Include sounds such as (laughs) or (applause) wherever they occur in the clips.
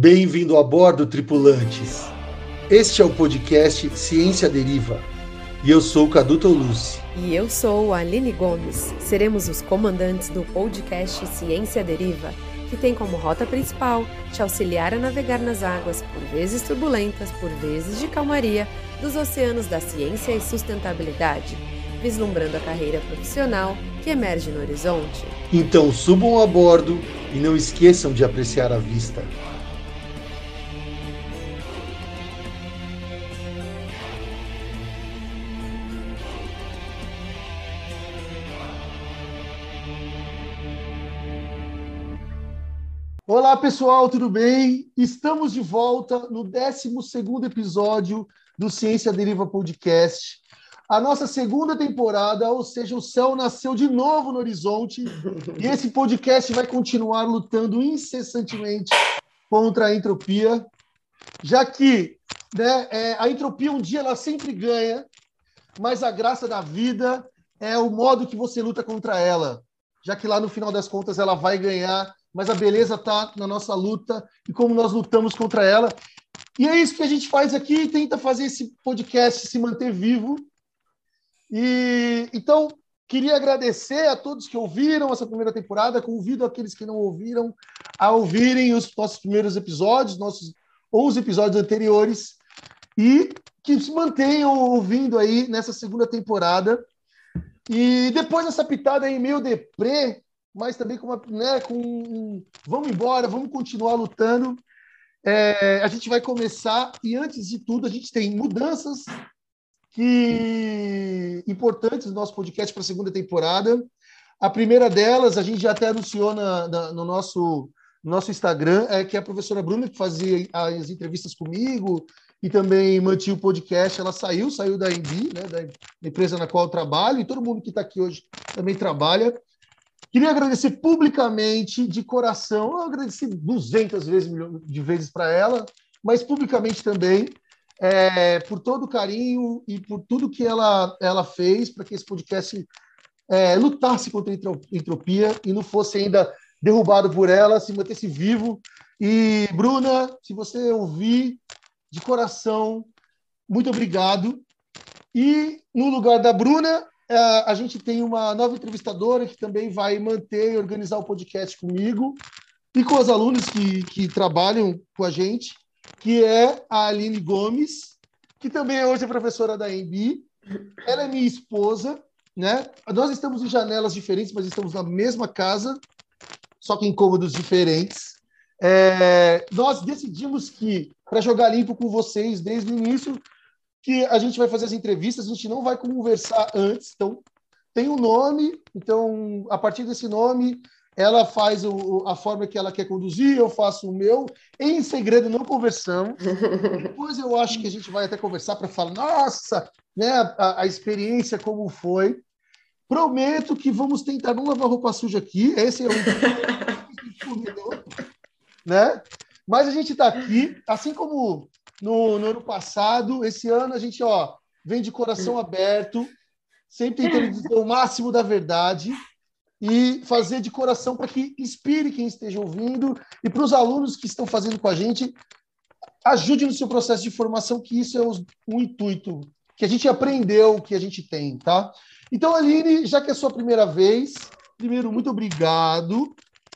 Bem-vindo a bordo, tripulantes. Este é o podcast Ciência Deriva. E eu sou o Cadu Tolucci. E eu sou a Aline Gomes. Seremos os comandantes do podcast Ciência Deriva, que tem como rota principal te auxiliar a navegar nas águas, por vezes turbulentas, por vezes de calmaria, dos oceanos da ciência e sustentabilidade, vislumbrando a carreira profissional que emerge no horizonte. Então subam a bordo e não esqueçam de apreciar a vista. Olá pessoal, tudo bem? Estamos de volta no 12 episódio do Ciência Deriva Podcast. A nossa segunda temporada, ou seja, o céu nasceu de novo no horizonte e esse podcast vai continuar lutando incessantemente contra a entropia, já que né, é, a entropia um dia ela sempre ganha, mas a graça da vida é o modo que você luta contra ela, já que lá no final das contas ela vai ganhar mas a beleza está na nossa luta e como nós lutamos contra ela. E é isso que a gente faz aqui, tenta fazer esse podcast se manter vivo. E então queria agradecer a todos que ouviram essa primeira temporada, convido aqueles que não ouviram a ouvirem os nossos primeiros episódios, nossos ou os episódios anteriores e que se mantenham ouvindo aí nessa segunda temporada. E depois dessa pitada aí meio deprê, mas também com, uma, né, com vamos embora, vamos continuar lutando. É, a gente vai começar e antes de tudo a gente tem mudanças que importantes no nosso podcast para a segunda temporada. A primeira delas a gente já até anunciou na, na, no nosso nosso Instagram é que a professora Bruna que fazia as entrevistas comigo e também mantinha o podcast, ela saiu, saiu da Embi, né, da empresa na qual eu trabalho, e todo mundo que está aqui hoje também trabalha. Queria agradecer publicamente, de coração, eu agradeci 200 vezes, de vezes para ela, mas publicamente também, é, por todo o carinho e por tudo que ela, ela fez para que esse podcast é, lutasse contra a entropia e não fosse ainda derrubado por ela, se mantesse vivo. E, Bruna, se você ouvir de coração, muito obrigado. E no lugar da Bruna, a gente tem uma nova entrevistadora que também vai manter e organizar o podcast comigo e com os alunos que, que trabalham com a gente, que é a Aline Gomes, que também é hoje professora da EMB. Ela é minha esposa, né? Nós estamos em janelas diferentes, mas estamos na mesma casa, só que em cômodos diferentes. É, nós decidimos que, para jogar limpo com vocês desde o início, que a gente vai fazer as entrevistas, a gente não vai conversar antes, então tem um nome, então a partir desse nome ela faz o, a forma que ela quer conduzir, eu faço o meu, em segredo não conversamos. Depois eu acho que a gente vai até conversar para falar, nossa, né, a, a, experiência como foi. Prometo que vamos tentar não lavar roupa suja aqui, esse é (laughs) o né? Mas a gente está aqui, assim como no, no, ano passado. Esse ano a gente ó, vem de coração aberto, sempre tentando (laughs) dizer o máximo da verdade e fazer de coração para que inspire quem esteja ouvindo e para os alunos que estão fazendo com a gente, ajude no seu processo de formação, que isso é o, o intuito, que a gente aprendeu, que a gente tem, tá? Então, Aline, já que é a sua primeira vez, primeiro, muito obrigado.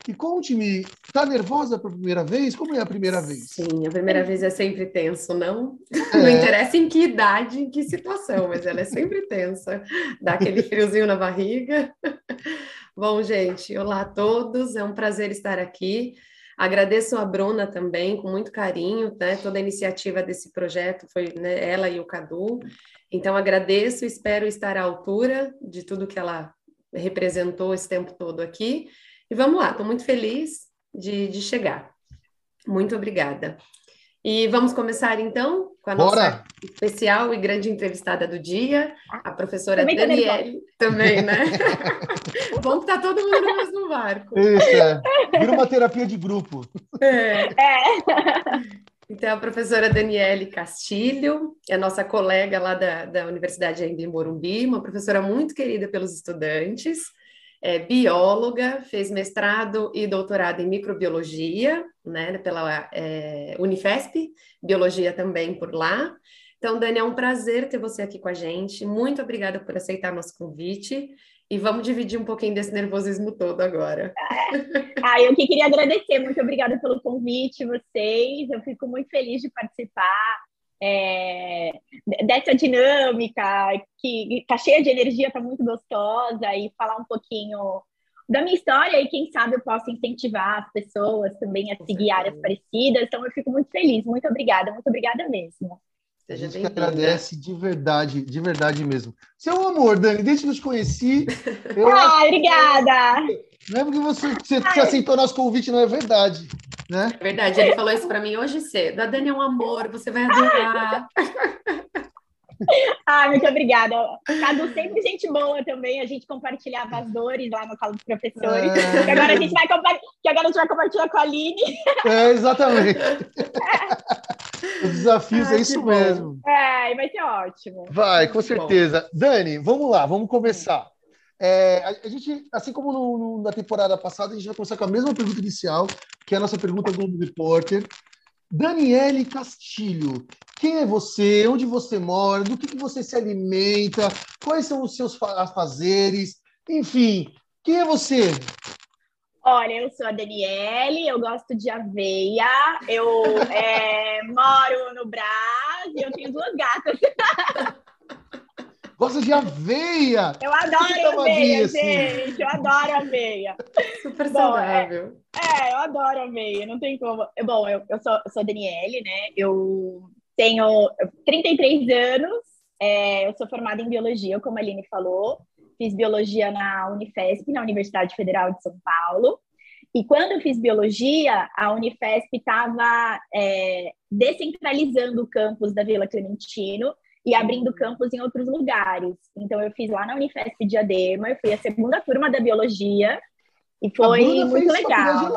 E conte-me, está nervosa pela primeira vez? Como é a primeira vez? Sim, a primeira vez é sempre tenso, não? É. Não interessa em que idade, em que situação, mas ela é sempre tensa. Dá aquele (laughs) friozinho na barriga. Bom, gente, olá a todos, é um prazer estar aqui. Agradeço a Bruna também, com muito carinho, né? Toda a iniciativa desse projeto foi né, ela e o Cadu. Então, agradeço, espero estar à altura de tudo que ela representou esse tempo todo aqui. E vamos lá, estou muito feliz de, de chegar. Muito obrigada. E vamos começar então com a Bora. nossa especial e grande entrevistada do dia, a professora também Daniele. Também, né? (laughs) Bom que está todo mundo no mesmo barco. Isso, é. Vira uma terapia de grupo. É. é. Então, a professora Daniele Castilho, é nossa colega lá da, da Universidade de Morumbi, uma professora muito querida pelos estudantes é bióloga, fez mestrado e doutorado em microbiologia, né, pela é, Unifesp, biologia também por lá. Então, Dani, é um prazer ter você aqui com a gente. Muito obrigada por aceitar nosso convite. E vamos dividir um pouquinho desse nervosismo todo agora. (laughs) Ah, eu que queria agradecer. Muito obrigada pelo convite, vocês. Eu fico muito feliz de participar é, dessa dinâmica que está cheia de energia, está muito gostosa, e falar um pouquinho da minha história e quem sabe eu posso incentivar as pessoas também a seguir áreas parecidas. Então eu fico muito feliz. Muito obrigada, muito obrigada mesmo. A gente que agradece de verdade, de verdade mesmo. Seu amor, Dani, desde que eu te conheci. (laughs) Eu... Ah, obrigada! Não é porque você, você, você aceitou nosso convite, não é verdade. Né? É verdade, ele falou isso para mim hoje cedo. A Dani é um amor, você vai adorar. (laughs) (laughs) Ah, muito obrigada. Cadu sempre gente boa também. A gente compartilhava as dores lá no colo dos professores. É... Que agora a gente vai que agora a gente vai compartilhar com a Aline. É, exatamente. (laughs) Os desafios ah, é isso mesmo. É, vai ser ótimo. Vai, com certeza. Bom. Dani, vamos lá, vamos começar. É, a, gente, assim como no, no, na temporada passada, a gente vai começar com a mesma pergunta inicial, que é a nossa pergunta do repórter. Daniele Castilho, quem é você? Onde você mora? Do que, que você se alimenta? Quais são os seus fazeres? Enfim, quem é você? Olha, eu sou a Daniele, eu gosto de aveia, eu é, (laughs) moro no Brasil, eu tenho duas gatas. (laughs) Gosta de aveia. Eu adoro aveia, assim? gente. Eu adoro aveia. Super Bom, saudável. É, é, eu adoro aveia, não tem como. Bom, eu, eu, sou, eu sou a Daniele, né? Eu tenho 33 anos, é, eu sou formada em biologia, como a Aline falou. Fiz biologia na Unifesp, na Universidade Federal de São Paulo. E quando eu fiz biologia, a Unifesp estava é, descentralizando o campus da Vila Clementino e abrindo campus em outros lugares. Então, eu fiz lá na Unifesp Diadema, eu fui a segunda turma da biologia, e foi muito legal.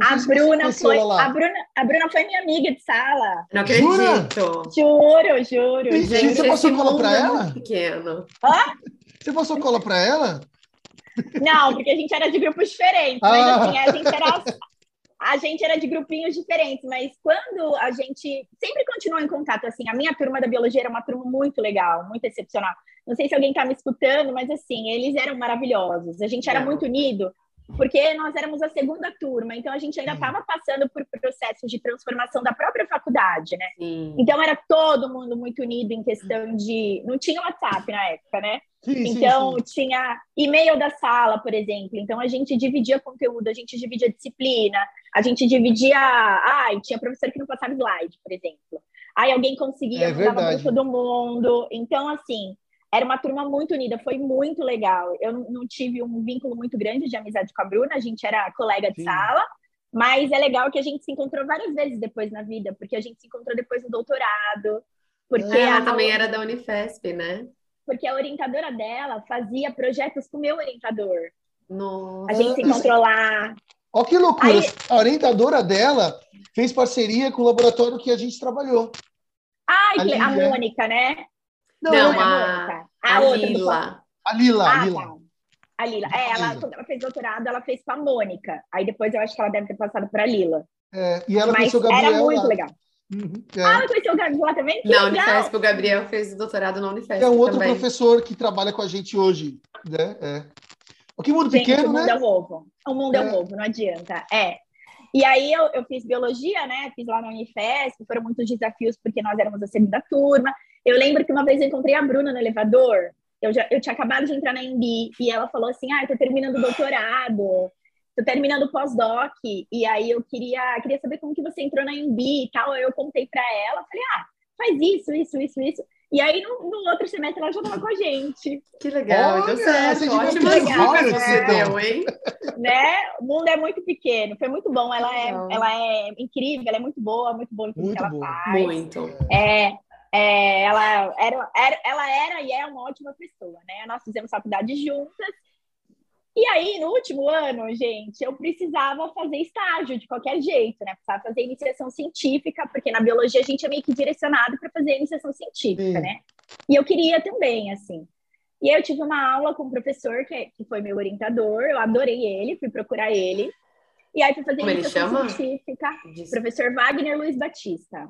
A Bruna foi, a Bruna, a Bruna foi minha amiga de sala. Não acredito. Juro, juro. E, gente, você passou cola para é ela? Pequeno. Hã? Você passou cola para ela? Não, porque a gente era de grupos diferentes, mas ah. assim, a gente era (laughs) a gente era de grupinhos diferentes, mas quando a gente sempre continuou em contato, assim, a minha turma da biologia era uma turma muito legal, muito excepcional. Não sei se alguém está me escutando, mas assim, eles eram maravilhosos. A gente era é. muito unido, porque nós éramos a segunda turma, então a gente ainda estava passando por processos de transformação da própria faculdade, né? Sim. Então era todo mundo muito unido em questão de. Não tinha WhatsApp na época, né? Sim, então sim, tinha e-mail da sala, por exemplo. Então a gente dividia conteúdo, a gente dividia disciplina, a gente dividia. Ai, tinha professor que não passava slide, por exemplo. Aí alguém conseguia, é mandava todo mundo. Então, assim, era uma turma muito unida, foi muito legal. Eu não tive um vínculo muito grande de amizade com a Bruna, a gente era colega de Sim. sala, mas é legal que a gente se encontrou várias vezes depois na vida, porque a gente se encontrou depois no doutorado. Porque ela a... também era da Unifesp, né? Porque a orientadora dela fazia projetos com o meu orientador. Nossa. A gente se encontrou lá. Olha que loucura! Aí... A orientadora dela fez parceria com o laboratório que a gente trabalhou. Ai, a, a Mônica, né? Não, não a, a, a, outra. Lila. A Lila, ah, a Lila. Tá. A Lila. É, ela, quando ela fez doutorado, ela fez com a Mônica. Aí depois eu acho que ela deve ter passado para a Lila. É, e ela Mas conheceu o Gabriel. Era muito lá. legal. Uhum, é. Ah, ela conheceu o Gabriel lá também? Que não, Unifesp, o Gabriel fez doutorado na Unifesp. É um outro também. professor que trabalha com a gente hoje. Né? É. O que mundo Gente, pequeno, o mundo né? é um ovo. O mundo é, é um ovo, não adianta. É. E aí eu, eu fiz biologia, né? Fiz lá na Unifesp, foram muitos desafios porque nós éramos a segunda turma. Eu lembro que uma vez eu encontrei a Bruna no elevador. Eu, já, eu tinha acabado de entrar na MB e ela falou assim: Ah, eu tô terminando o doutorado, tô terminando o pós-doc. E aí eu queria, queria saber como que você entrou na MB e tal. Aí eu contei para ela, falei: Ah, faz isso, isso, isso, isso. E aí, no, no outro semestre, ela já estava com a gente. Que legal, Olha, deu certo. Ótimas dicas você deu, hein? Né? O mundo é muito pequeno, foi muito bom. Ela é, ela é incrível, ela é muito boa, muito boa em tudo muito que ela boa. faz. Muito. É, é, ela, era, era, ela era e é uma ótima pessoa, né? Nós fizemos faculdade juntas. E aí, no último ano, gente, eu precisava fazer estágio de qualquer jeito, né? Precisava fazer iniciação científica, porque na biologia a gente é meio que direcionado para fazer iniciação científica, Sim. né? E eu queria também, assim. E aí eu tive uma aula com um professor que, que foi meu orientador, eu adorei ele, fui procurar ele. E aí fui fazer Como ele chama? científica, professor Wagner Luiz Batista.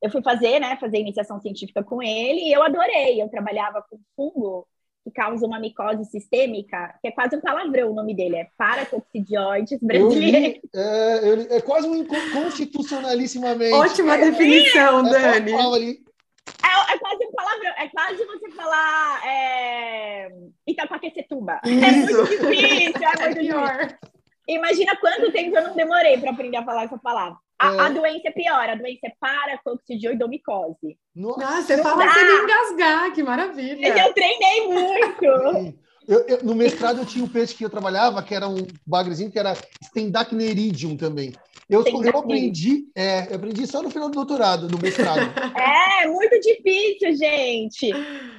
Eu fui fazer, né, fazer iniciação científica com ele e eu adorei. Eu trabalhava com fungo que causa uma micose sistêmica, que é quase um palavrão o nome dele, é paracoccidioides brasileiro. É, é, quase um inconstitucionalissimamente. Ótima definição, é, Dani. É, é, quase um palavrão, é quase você falar é, Itapaquecetuba. É muito difícil, é muito (laughs) difícil. Imagina quanto tempo eu não demorei para aprender a falar essa palavra. A, é. a, doença é pior, a doença é paracoccidioidomicose. Nossa, Nossa você fala dá. sem engasgar, que maravilha. Eu treinei muito. Eu, eu, no mestrado eu tinha um peixe que eu trabalhava, que era um bagrezinho, que era Stendacneridium também. Eu, eu aprendi, é, eu aprendi só no final do doutorado, no mestrado. (laughs) É, muito difícil, gente.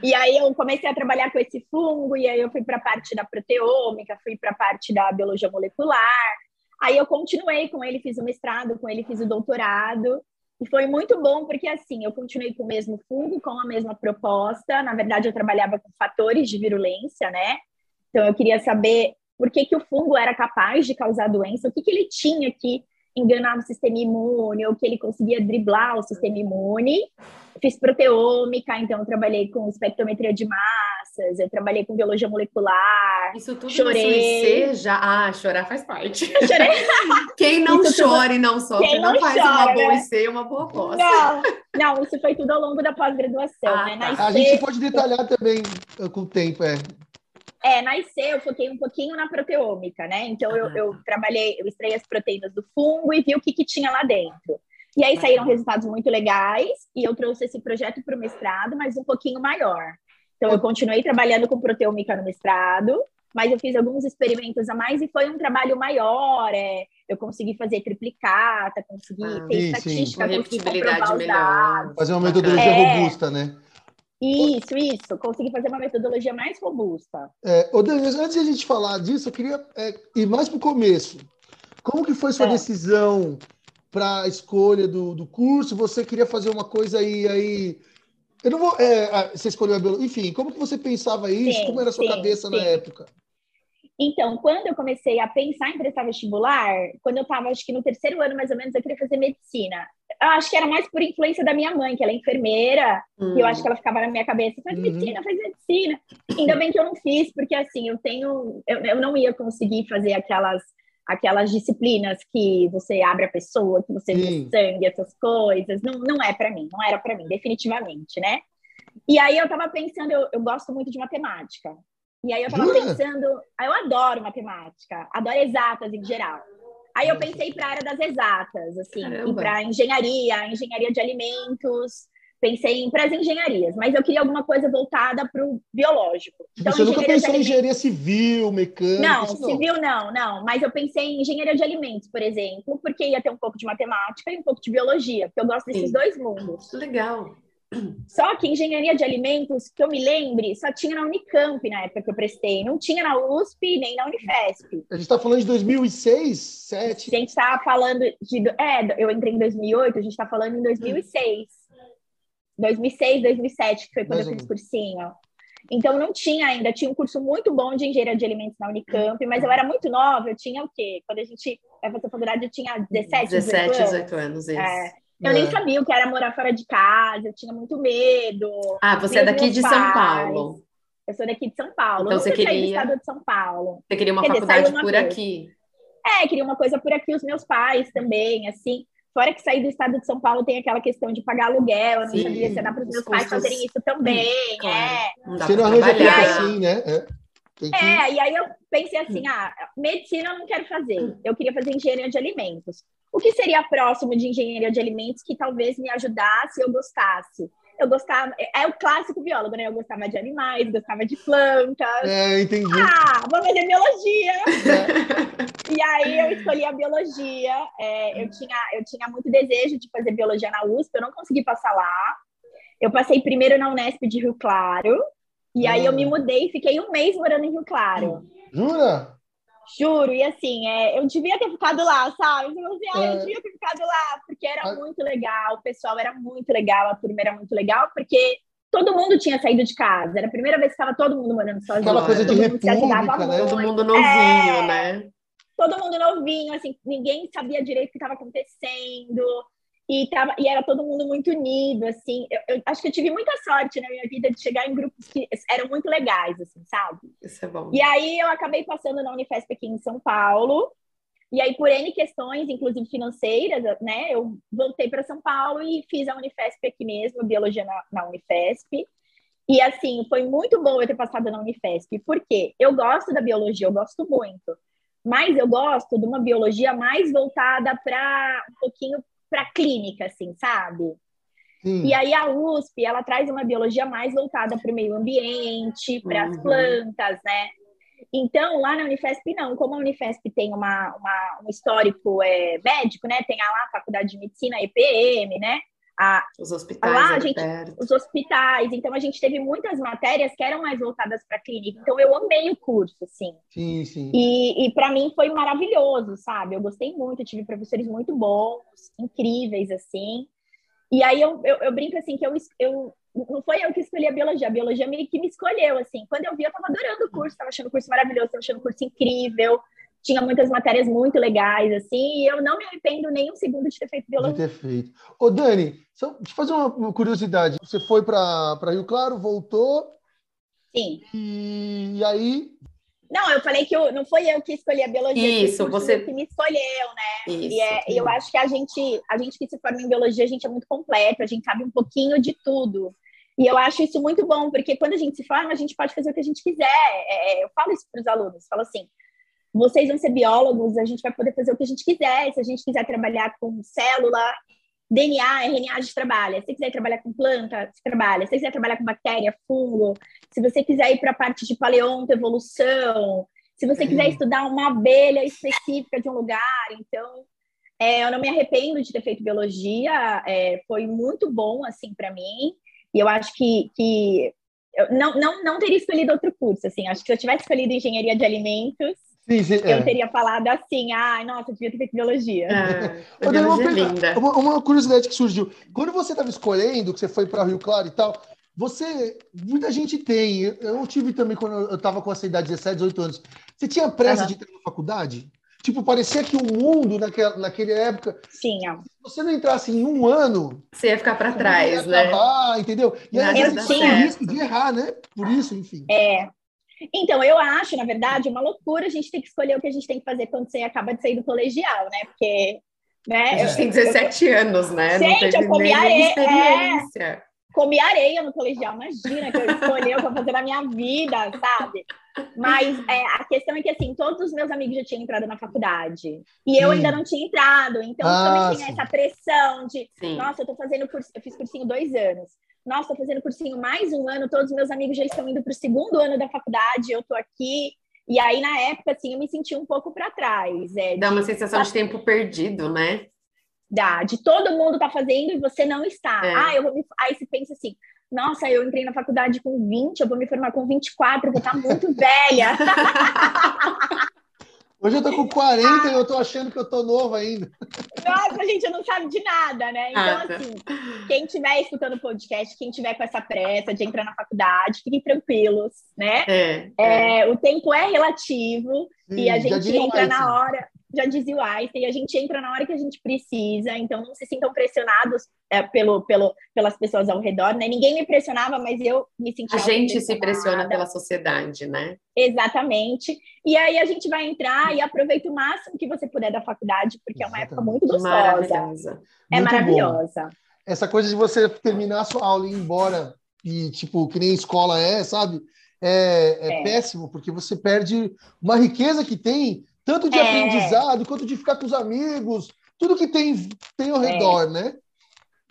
E aí eu comecei a trabalhar com esse fungo, e aí eu fui para a parte da proteômica, fui para a parte da biologia molecular. Aí eu continuei com ele, fiz o mestrado, com ele fiz o doutorado. E foi muito bom, porque assim, eu continuei com o mesmo fungo, com a mesma proposta. Na verdade, eu trabalhava com fatores de virulência, né? Então, eu queria saber por que, que o fungo era capaz de causar doença, o que, que ele tinha que enganava o sistema imune, ou que ele conseguia driblar o sistema imune. Fiz proteômica, então trabalhei com espectrometria de massas, eu trabalhei com biologia molecular. Isso tudo chorei. no já. Ah, chorar faz parte. (laughs) Chorei. Quem não isso chora tudo... e não sofre não, não, faz chora, uma boa? IC uma boa pós. Não, não, isso foi tudo ao longo da pós-graduação, ah, né? Tá. A gente pode detalhar também com o tempo, é. É, na IC eu foquei um pouquinho na proteômica, né? Então eu, eu trabalhei, eu extraí as proteínas do fungo e vi o que, que tinha lá dentro. E aí saíram resultados muito legais e eu trouxe esse projeto para o mestrado, mas um pouquinho maior. Então eu continuei trabalhando com proteômica no mestrado, mas eu fiz alguns experimentos a mais e foi um trabalho maior. É, eu consegui fazer triplicata, consegui ah, ter sim, estatística, sim. consegui comprovar os dados. Fazer uma metodologia é, robusta, né? Isso, isso. Consegui fazer uma metodologia mais robusta. É, antes de a gente falar disso, eu queria é, ir mais para o começo. Como que foi sua é. decisão para a escolha do, do curso? Você queria fazer uma coisa aí, aí... Eu não vou... É, você escolheu a biologia... Enfim, como que você pensava isso? Sim, como era a sua sim, cabeça sim. na época? Então, quando eu comecei a pensar em prestar vestibular, quando eu estava, acho que no terceiro ano mais ou menos, eu queria fazer medicina. Acho que era mais por influência da minha mãe, que ela é enfermeira, hum. e eu acho que ela ficava na minha cabeça, faz uhum. medicina, faz medicina. Ainda bem que eu não fiz, porque assim, eu tenho, eu, eu não ia conseguir fazer aquelas aquelas disciplinas que você abre a pessoa, que você vê sangue, essas coisas, não, não é para mim, não era para mim, definitivamente, né? E aí eu estava pensando, eu, eu gosto muito de matemática. E aí eu tava Jura? pensando, eu adoro matemática, adoro exatas em geral. Aí eu pensei para a área das exatas, assim, para engenharia, engenharia de alimentos, pensei em para as engenharias, mas eu queria alguma coisa voltada para o biológico. Então, Você nunca pensou em engenharia civil, mecânica? Não, não, civil não, não. Mas eu pensei em engenharia de alimentos, por exemplo, porque ia ter um pouco de matemática e um pouco de biologia, porque eu gosto desses Sim. dois mundos. Legal. Só que engenharia de alimentos, que eu me lembre, só tinha na Unicamp na época que eu prestei. Não tinha na USP nem na Unifesp. A gente está falando de 2006, 2007? A gente está falando de... É, eu entrei em 2008, a gente está falando em 2006. 2006, 2007, que foi quando Mais eu fiz cursinho. Então, não tinha ainda. Tinha um curso muito bom de engenharia de alimentos na Unicamp, mas eu era muito nova. Eu tinha o quê? Quando a gente vai fazer faculdade, eu tinha 17, 17 18 anos. 18 anos, isso. É. Eu é. nem sabia o que era morar fora de casa, eu tinha muito medo. Ah, você é daqui de pais. São Paulo. Eu sou daqui de São Paulo. Então você queria... do estado de São Paulo. Você queria uma Quer faculdade dizer, uma por vez. aqui. É, queria uma coisa por aqui, os meus pais também, assim. Fora que sair do estado de São Paulo tem aquela questão de pagar aluguel, eu não Sim, sabia se dá para os meus custos... pais fazerem isso também. Hum, claro. é. Não dá Você não arranja assim, né? É. Que... É, e aí eu pensei assim, ah, medicina eu não quero fazer, eu queria fazer engenharia de alimentos. O que seria próximo de engenharia de alimentos que talvez me ajudasse, eu gostasse? Eu gostava, é, é o clássico biólogo, né? Eu gostava de animais, gostava de plantas. É, entendi. Ah, vou fazer biologia. É. (laughs) e aí eu escolhi a biologia. É, eu, tinha, eu tinha muito desejo de fazer biologia na USP, eu não consegui passar lá. Eu passei primeiro na Unesp de Rio Claro, e aí eu me hum. mudei e fiquei um mês morando em Rio Claro. Jura? Juro, e assim, é, eu devia ter ficado lá, sabe? Eu, assim, ah, eu é. devia ter ficado lá, porque era muito legal, o pessoal era muito legal, a turma era muito legal, porque todo mundo tinha saído de casa. Era a primeira vez que estava todo mundo morando sozinho. Aquela coisa de república, né? Todo mundo novinho, é, né? Todo mundo novinho, assim, ninguém sabia direito o que estava acontecendo. E, tava, e era todo mundo muito unido, assim. Eu, eu, acho que eu tive muita sorte na minha vida de chegar em grupos que eram muito legais, assim, sabe? Isso é bom. E aí eu acabei passando na Unifesp aqui em São Paulo. E aí, por N questões, inclusive financeiras, né, eu voltei para São Paulo e fiz a Unifesp aqui mesmo, biologia na, na Unifesp. E assim, foi muito bom eu ter passado na Unifesp, porque eu gosto da biologia, eu gosto muito. Mas eu gosto de uma biologia mais voltada para um pouquinho para clínica, assim, sabe? Sim. E aí a USP, ela traz uma biologia mais voltada para o meio ambiente, para as uhum. plantas, né? Então, lá na Unifesp, não. Como a Unifesp tem uma, uma um histórico é, médico, né? Tem lá a Faculdade de Medicina, EPM, né? A, os hospitais. Lá, a gente, os hospitais. Então, a gente teve muitas matérias que eram mais voltadas para a clínica. Então, eu amei o curso, assim. Sim, sim. E, e para mim foi maravilhoso, sabe? Eu gostei muito, eu tive professores muito bons, incríveis, assim. E aí eu, eu, eu, brinco assim que eu, eu não foi eu que escolhi a biologia, a biologia meio que me escolheu, assim. Quando eu vi, eu tava adorando o curso, tava achando o curso maravilhoso, tava achando o curso incrível tinha muitas matérias muito legais, assim, e eu não me arrependo nem um segundo de ter feito biologia. De ter feito. Ô, Dani, só te fazer uma curiosidade. Você foi para Rio Claro, voltou? Sim. E, e aí? Não, eu falei que eu, não foi eu que escolhi a biologia. Isso, você que me escolheu, né? Isso, e é, eu acho que a gente, a gente que se forma em biologia, a gente é muito completo, a gente sabe um pouquinho de tudo. E eu acho isso muito bom, porque quando a gente se forma, a gente pode fazer o que a gente quiser. É, eu falo isso para os alunos, falo assim, vocês vão ser biólogos, a gente vai poder fazer o que a gente quiser. Se a gente quiser trabalhar com célula, DNA, RNA, a gente trabalha. Se quiser trabalhar com planta, você trabalha. Se quiser trabalhar com bactéria, fungo, se você quiser ir para a parte de paleonto, evolução, se você quiser uhum. estudar uma abelha específica de um lugar, então é, eu não me arrependo de ter feito biologia, é, foi muito bom assim para mim. E eu acho que, que eu não, não, não teria escolhido outro curso. Assim, acho que se eu tivesse escolhido engenharia de alimentos, Sim, sim, eu é. teria falado assim, ai, nossa, eu devia ter feito biologia. É, biologia uma, linda. Uma, uma, curiosidade que surgiu. Quando você estava escolhendo, que você foi para Rio Claro e tal, você, muita gente tem, eu tive também quando eu estava com essa idade, 17, 18 anos, você tinha pressa uhum. de entrar na faculdade? Tipo, parecia que o mundo naquela, naquela época. Sim. Se você não entrasse em um ano. Você ia ficar para trás, né? Acabar, entendeu? E aí você tinha risco de errar, né? Por isso, enfim. É. Então, eu acho, na verdade, uma loucura a gente ter que escolher o que a gente tem que fazer quando você acaba de sair do colegial, né? Porque. Né, a gente eu, tem 17 eu, anos, né? Gente, eu comi areia. É, comi areia no colegial, imagina que eu escolhi o que eu fazer na minha vida, sabe? Mas é, a questão é que, assim, todos os meus amigos já tinham entrado na faculdade. E eu ainda não tinha entrado. Então, ah, também tinha essa pressão de, sim. nossa, eu tô fazendo curso, eu fiz cursinho dois anos nossa, estou fazendo cursinho mais um ano, todos os meus amigos já estão indo para o segundo ano da faculdade, eu estou aqui. E aí, na época, assim, eu me senti um pouco para trás. É, Dá uma sensação de tempo perdido, né? Dá, de todo mundo tá fazendo e você não está. É. Ah, eu vou me... Aí você pensa assim, nossa, eu entrei na faculdade com 20, eu vou me formar com 24, eu vou estar tá muito velha. (laughs) Hoje eu tô com 40 ah. e eu tô achando que eu tô novo ainda. Nossa, a gente não sabe de nada, né? Então, ah, tá. assim, quem estiver escutando o podcast, quem tiver com essa pressa de entrar na faculdade, fiquem tranquilos, né? É, é. é o tempo é relativo Sim, e a gente entra na hora já dizia o Einstein, a gente entra na hora que a gente precisa, então não se sintam pressionados é, pelo, pelo, pelas pessoas ao redor, né? Ninguém me pressionava, mas eu me sentia. A gente se pressiona pela sociedade, né? Exatamente. E aí a gente vai entrar e aproveita o máximo que você puder da faculdade, porque Exatamente. é uma época muito gostosa. Maravilhosa. É muito maravilhosa. Bom. Essa coisa de você terminar a sua aula e ir embora, e tipo, que nem escola é, sabe? É, é, é. péssimo, porque você perde uma riqueza que tem tanto de é. aprendizado quanto de ficar com os amigos, tudo que tem, tem ao é. redor, é. né?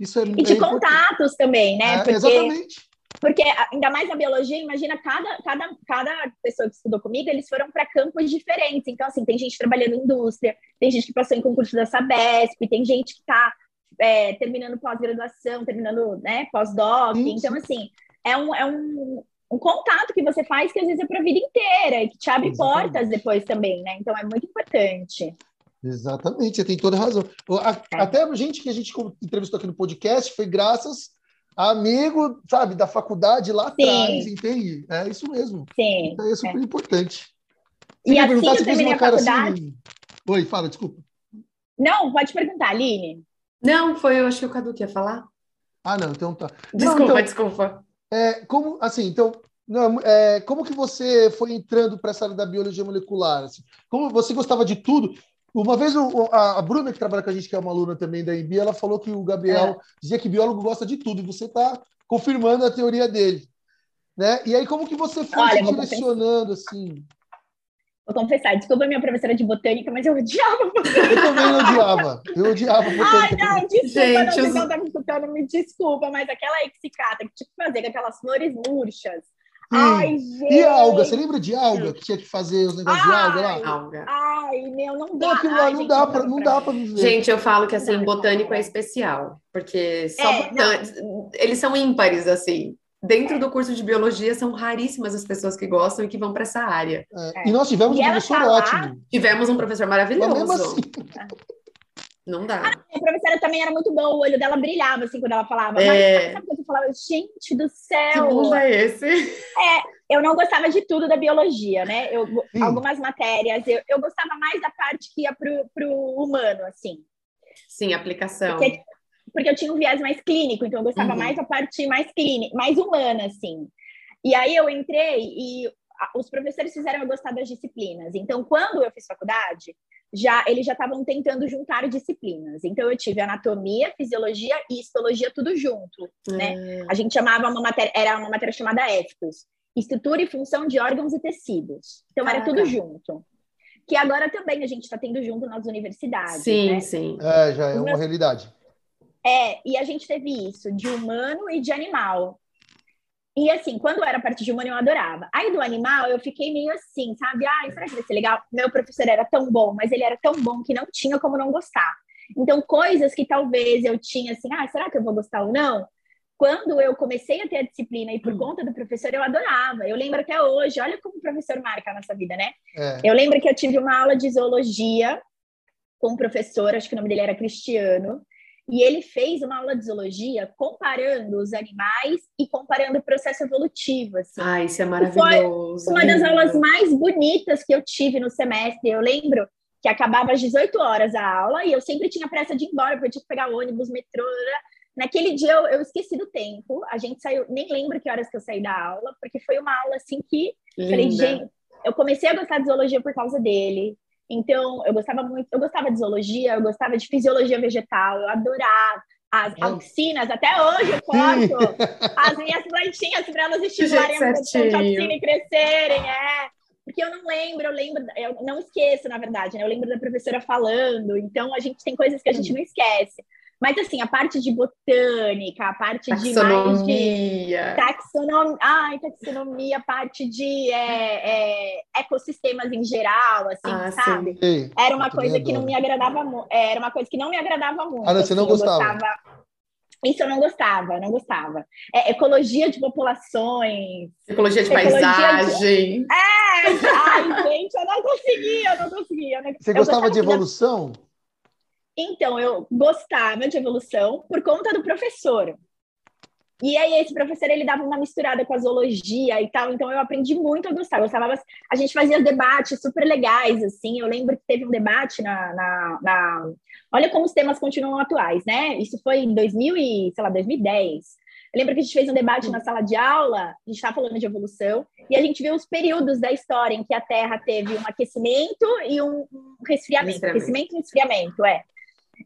Isso é, e de contatos também, né? É, porque, exatamente. Porque ainda mais na biologia, imagina cada, cada, cada pessoa que estudou comigo, eles foram para campos diferentes. Então, assim, tem gente trabalhando em indústria, tem gente que passou em concurso da Sabesp, tem gente que está é, terminando pós-graduação, terminando né, pós-doc. Então, assim, é um, é um, um contato que você faz que às vezes é para a vida inteira e que te abre Exatamente. portas depois também, né? Então é muito importante. Exatamente, você tem toda razão. É. Até a gente que a gente entrevistou aqui no podcast foi graças amigo, sabe, da faculdade lá atrás, entende? É isso mesmo. Sim. Então é super é. importante. Você e assim eu terminei a faculdade... Assim... Oi, fala, desculpa. Não, pode perguntar, Aline. Não, foi, eu acho que o Cadu que ia falar. Ah, não, então tá. Desculpa, não, então, desculpa. É, como, assim, então, não, é, como que você foi entrando para essa área da biologia molecular? Assim? Como você gostava de tudo? Uma vez o, a, a, Bruna, que trabalha com a gente, que é uma aluna também da IB, ela falou que o Gabriel é. dizia que biólogo gosta de tudo, e você está confirmando a teoria dele. Né? E aí, como que você foi Olha, se direcionando, assim? Vou confessar, desculpa minha professora de botânica, mas eu odiava. Eu também odiava. Eu odiava botânica. Ai, não, desculpa, Gente, não, os... não tá me desculpa, mas aquela exicata que tinha que fazer com aquelas flores murchas, Ai, gente. E a alga? Você lembra de alga? Que tinha que fazer os negócios ai, de alga lá? Alga. Ai, meu, não dá. Não, lá não, dá pra, não dá para viver. Gente, eu falo que assim, botânico é especial. Porque só é, eles são ímpares, assim. Dentro é. do curso de biologia, são raríssimas as pessoas que gostam e que vão para essa área. É. E nós tivemos e um professor tá ótimo. Tivemos um professor maravilhoso. Mas mesmo assim. Não dá. Ah, a professora também era muito boa, o olho dela brilhava assim quando ela falava. É... Mas sabe quando eu falava, gente do céu! Que mundo é esse? É, eu não gostava de tudo da biologia, né? Eu, algumas matérias, eu, eu gostava mais da parte que ia pro, pro humano, assim. Sim, aplicação. Porque, porque eu tinha um viés mais clínico, então eu gostava uhum. mais da parte mais clínica, mais humana, assim. E aí eu entrei e os professores fizeram eu gostar das disciplinas. Então, quando eu fiz faculdade, já eles já estavam tentando juntar disciplinas. Então eu tive anatomia, fisiologia e histologia tudo junto, né? Hum. A gente chamava uma matéria, era uma matéria chamada éticos, estrutura e função de órgãos e tecidos. Então Caraca. era tudo junto. Que agora também a gente está tendo junto nas universidades. Sim, né? sim. É, já é uma realidade. É, e a gente teve isso de humano e de animal. E assim, quando era parte de humano, eu adorava. Aí do animal, eu fiquei meio assim, sabe? Ai, será que vai ser legal? Meu professor era tão bom, mas ele era tão bom que não tinha como não gostar. Então, coisas que talvez eu tinha assim, ah, será que eu vou gostar ou não? Quando eu comecei a ter a disciplina e por hum. conta do professor, eu adorava. Eu lembro até hoje, olha como o professor marca a nossa vida, né? É. Eu lembro que eu tive uma aula de zoologia com um professor, acho que o nome dele era Cristiano, e ele fez uma aula de zoologia comparando os animais e comparando o processo evolutivo. Assim. Ah, isso é maravilhoso. Foi uma das aulas mais bonitas que eu tive no semestre. Eu lembro que acabava às 18 horas a aula e eu sempre tinha pressa de ir embora, porque eu tinha que pegar ônibus, metrô. Naquele dia eu, eu, esqueci do tempo. A gente saiu, nem lembro que horas que eu saí da aula, porque foi uma aula assim que Linda. falei, gente, eu comecei a gostar de zoologia por causa dele. Então, eu gostava muito, eu gostava de zoologia, eu gostava de fisiologia vegetal, eu adorava as auxinas, até hoje eu corto (laughs) as minhas plantinhas para elas estimularem a auxina e crescerem, é. Porque eu não lembro, eu lembro, eu não esqueço, na verdade, né? Eu lembro da professora falando, então a gente tem coisas que a gente não esquece. Mas, assim, a parte de botânica, a parte taxonomia. de mais de taxonomia, ai, taxonomia, a parte de é, é, ecossistemas em geral, assim, ah, sabe? Sim. Era uma coisa que não me agradava muito. É, era uma coisa que não me agradava muito. Ah, não, você não assim, gostava. gostava. Isso eu não gostava, não gostava. É, ecologia de populações. Ecologia de ecologia paisagem. De... É, ai, gente, eu não conseguia, eu não conseguia. Você gostava de evolução? De... Então, eu gostava de evolução por conta do professor. E aí, esse professor, ele dava uma misturada com a zoologia e tal, então eu aprendi muito a gostar. Eu gostava, a gente fazia debates super legais, assim. Eu lembro que teve um debate na, na, na... Olha como os temas continuam atuais, né? Isso foi em 2000 e, sei lá, 2010. Eu lembro que a gente fez um debate na sala de aula, a gente estava falando de evolução, e a gente viu os períodos da história em que a Terra teve um aquecimento e um resfriamento. Aquecimento e resfriamento, é.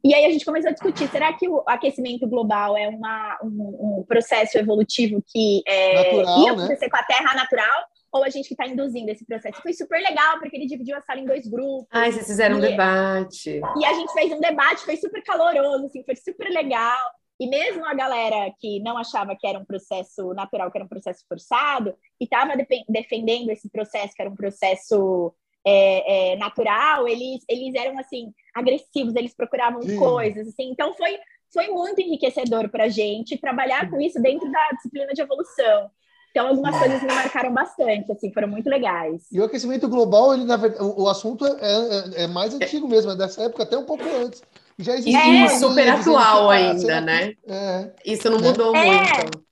E aí a gente começou a discutir: será que o aquecimento global é uma, um, um processo evolutivo que é, natural, ia né? acontecer né? com a Terra natural? Ou a gente que está induzindo esse processo? Foi super legal, porque ele dividiu a sala em dois grupos. Ai, vocês fizeram e, um debate. E a gente fez um debate, foi super caloroso, assim, foi super legal. E mesmo a galera que não achava que era um processo natural, que era um processo forçado, e estava defendendo esse processo, que era um processo é, é, natural, eles, eles eram assim agressivos, eles procuravam Sim. coisas, assim. Então foi foi muito enriquecedor para a gente trabalhar com isso dentro da disciplina de evolução. Então, algumas coisas me marcaram bastante, assim, foram muito legais. E o aquecimento global, ele, na verdade, o, o assunto é, é, é mais antigo mesmo, é dessa época até um pouco antes. já existe. É, super atual ainda, né? É. Isso não mudou é. muito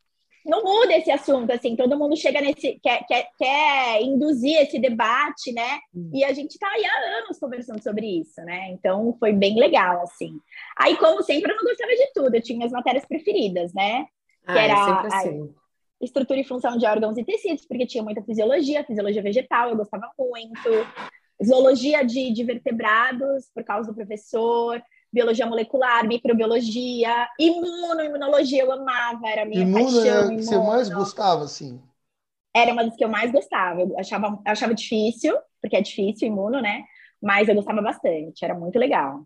não muda esse assunto, assim, todo mundo chega nesse, quer, quer, quer induzir esse debate, né? Hum. E a gente tá aí há anos conversando sobre isso, né? Então foi bem legal, assim. Aí, como sempre, eu não gostava de tudo, eu tinha minhas matérias preferidas, né? Ah, que era é assim. estrutura e função de órgãos e tecidos, porque tinha muita fisiologia, fisiologia vegetal, eu gostava muito. Zoologia de, de vertebrados, por causa do professor biologia molecular, microbiologia, imuno, imunologia eu amava, era a minha imuno paixão. Imuno é que você mais gostava, assim? Era uma das que eu mais gostava. Eu achava, eu achava difícil, porque é difícil imuno, né? Mas eu gostava bastante, era muito legal.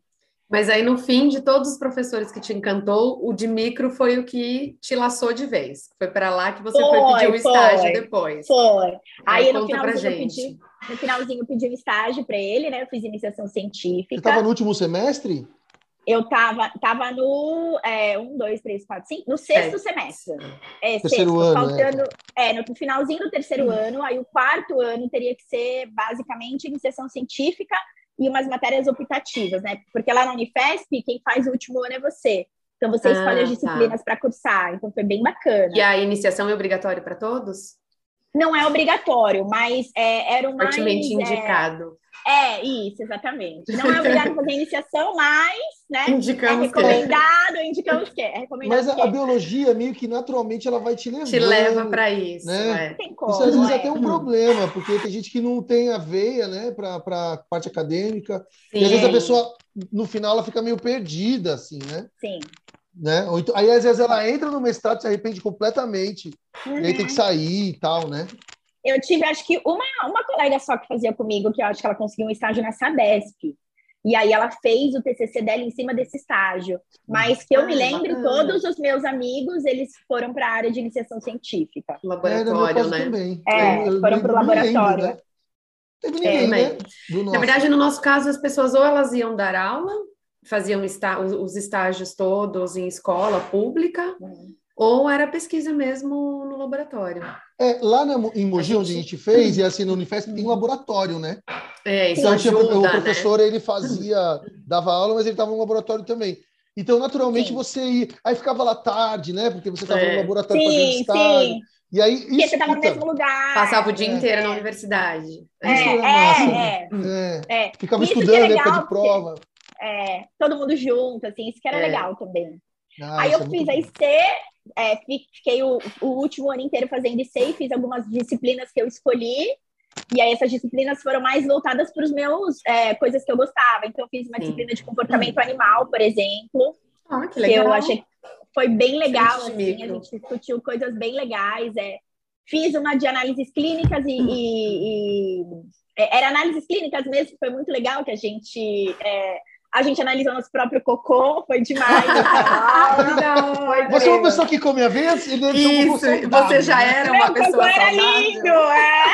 Mas aí, no fim, de todos os professores que te encantou, o de micro foi o que te laçou de vez. Foi para lá que você foi, foi pedir o estágio depois. Foi. Aí, aí no finalzinho, eu pedi, no finalzinho, eu pedi um estágio para ele, né? Eu fiz iniciação científica. Você estava no último semestre? Eu tava, tava no é, um, dois, três, quatro, cinco, no sexto é. semestre. É, terceiro sexto, ano. Faltando, é. é. no finalzinho do terceiro hum. ano, aí o quarto ano teria que ser basicamente iniciação científica e umas matérias optativas, né? Porque lá na Unifesp, quem faz o último ano é você. Então você ah, escolhe as tá. disciplinas tá. para cursar, então foi bem bacana. E a iniciação é obrigatória para todos? Não é obrigatório, mas é, era mais... Fortemente é, indicado. É, isso, exatamente. Não é obrigado a fazer iniciação, mas né, (laughs) indicamos é recomendado, que é. indicamos que é. mas a, que a, biologia, meio que naturalmente, ela vai te levar. Te leva para isso. Né? É. Tem como, isso às vezes é até um problema, porque tem gente que não tem a veia né, para a parte acadêmica. Sim. E às vezes a pessoa, no final, ela fica meio perdida, assim, né? Sim. Né? Então, aí, às vezes, ela entra no mestrado, se arrepende completamente, uhum. e aí tem que uhum. sair e tal, né? eu tive, acho que, uma, uma colega só que fazia comigo, que eu acho que ela conseguiu um estágio na Sabesp. E aí ela fez o TCC dela em cima desse estágio. Mas que eu me lembro, todos os meus amigos, eles foram para a área de iniciação científica. Laboratório, é, né? Também. É, eu, foram para o laboratório. Lembro, né? Teve ninguém, é, né? Na verdade, no nosso caso, as pessoas ou elas iam dar aula, faziam está os estágios todos em escola pública, uhum. Ou era pesquisa mesmo no laboratório. É, lá na, em Mogi, onde a gente fez, e assim, no Unifesp tem um laboratório, né? É, isso então, ajuda, o né? professor, né? ele fazia, dava aula, mas ele estava no laboratório também. Então, naturalmente, sim. você ia... Aí ficava lá tarde, né? Porque você estava é. no laboratório sim, fazendo estágio. Sim. E aí, isso, Porque você estava no mesmo lugar. Passava o dia é. inteiro na universidade. É, é, é, é, Ficava isso estudando, época de prova. É, todo mundo junto, assim, isso que era legal também. Ah, aí eu é fiz a IC, é, fiquei o, o, último ano inteiro fazendo IC, fiz algumas disciplinas que eu escolhi, e aí essas disciplinas foram mais voltadas para os meus é, coisas que eu gostava. Então, eu fiz uma Sim. disciplina de comportamento animal, por exemplo. Ah, que legal. Que eu achei foi bem legal, assim, a gente discutiu coisas bem legais. É. Fiz uma de análises clínicas e, e, e é, era análises clínicas mesmo, foi muito legal que a gente é, a gente analisou nosso próprio cocô, foi demais. (laughs) Não, você é uma pessoa que come a vez? Isso, você já era uma Meu pessoa era lindo, é.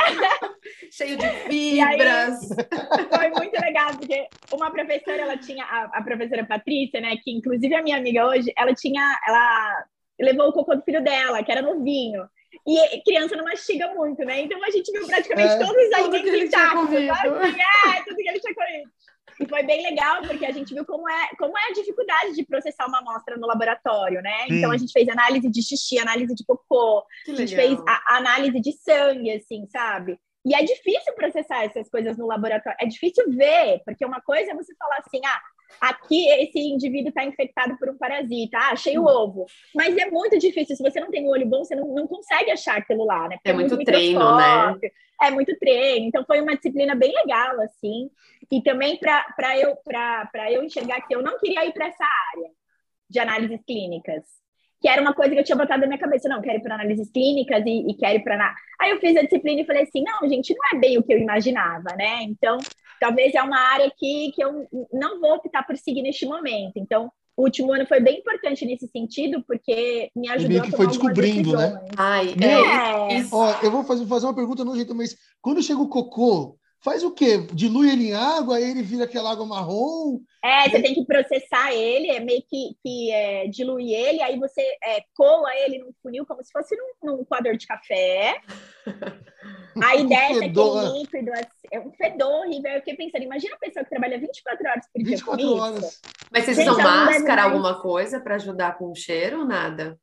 (laughs) Cheio de fibras. Aí, (laughs) foi muito legal, porque uma professora, ela tinha, a, a, professora Patrícia, né, que inclusive é minha amiga hoje, ela tinha, ela levou o cocô do filho dela, que era novinho. E criança não mastiga muito, né? Então a gente viu praticamente é, todos os alimentos intactos. É, tudo que ele tinha comido. E foi bem legal, porque a gente viu como é, como é a dificuldade de processar uma amostra no laboratório, né? Sim. Então a gente fez análise de xixi, análise de cocô, que a gente legal. fez a, a análise de sangue, assim, sabe? E é difícil processar essas coisas no laboratório, é difícil ver, porque uma coisa é você falar assim, ah, aqui esse indivíduo está infectado por um parasita, ah, achei o ovo. Mas é muito difícil, se você não tem um olho bom, você não, não consegue achar aquilo lá, né? Porque é, muito, muito treino, né? É muito treino, então foi uma disciplina bem legal, assim. E também para eu, eu enxergar que eu não queria ir para essa área de análises clínicas, que era uma coisa que eu tinha botado na minha cabeça, não, quero ir para análises clínicas e, e quero ir para... Aí eu fiz a disciplina e falei assim, não, gente, não é bem o que eu imaginava, né? Então, talvez é uma área que, que eu não vou optar por seguir neste momento. Então, o último ano foi bem importante nesse sentido, porque me ajudou meio que foi descobrindo, né? Ai, é. Ó, eu vou fazer, fazer uma pergunta no jeito, mas quando chega o cocô faz o quê? Dilui ele em água, aí ele vira aquela água marrom? É, você tem que processar ele, é meio que, que é, diluir ele, aí você é, coa ele num funil como se fosse num, num coador de café. (laughs) Aí desce aquele líquido, assim, é um fedor horrível. Eu fiquei pensando, imagina a pessoa que trabalha 24 horas por dia 24 com horas. Isso. Mas vocês usam máscara, alguma coisa para ajudar com o cheiro ou nada?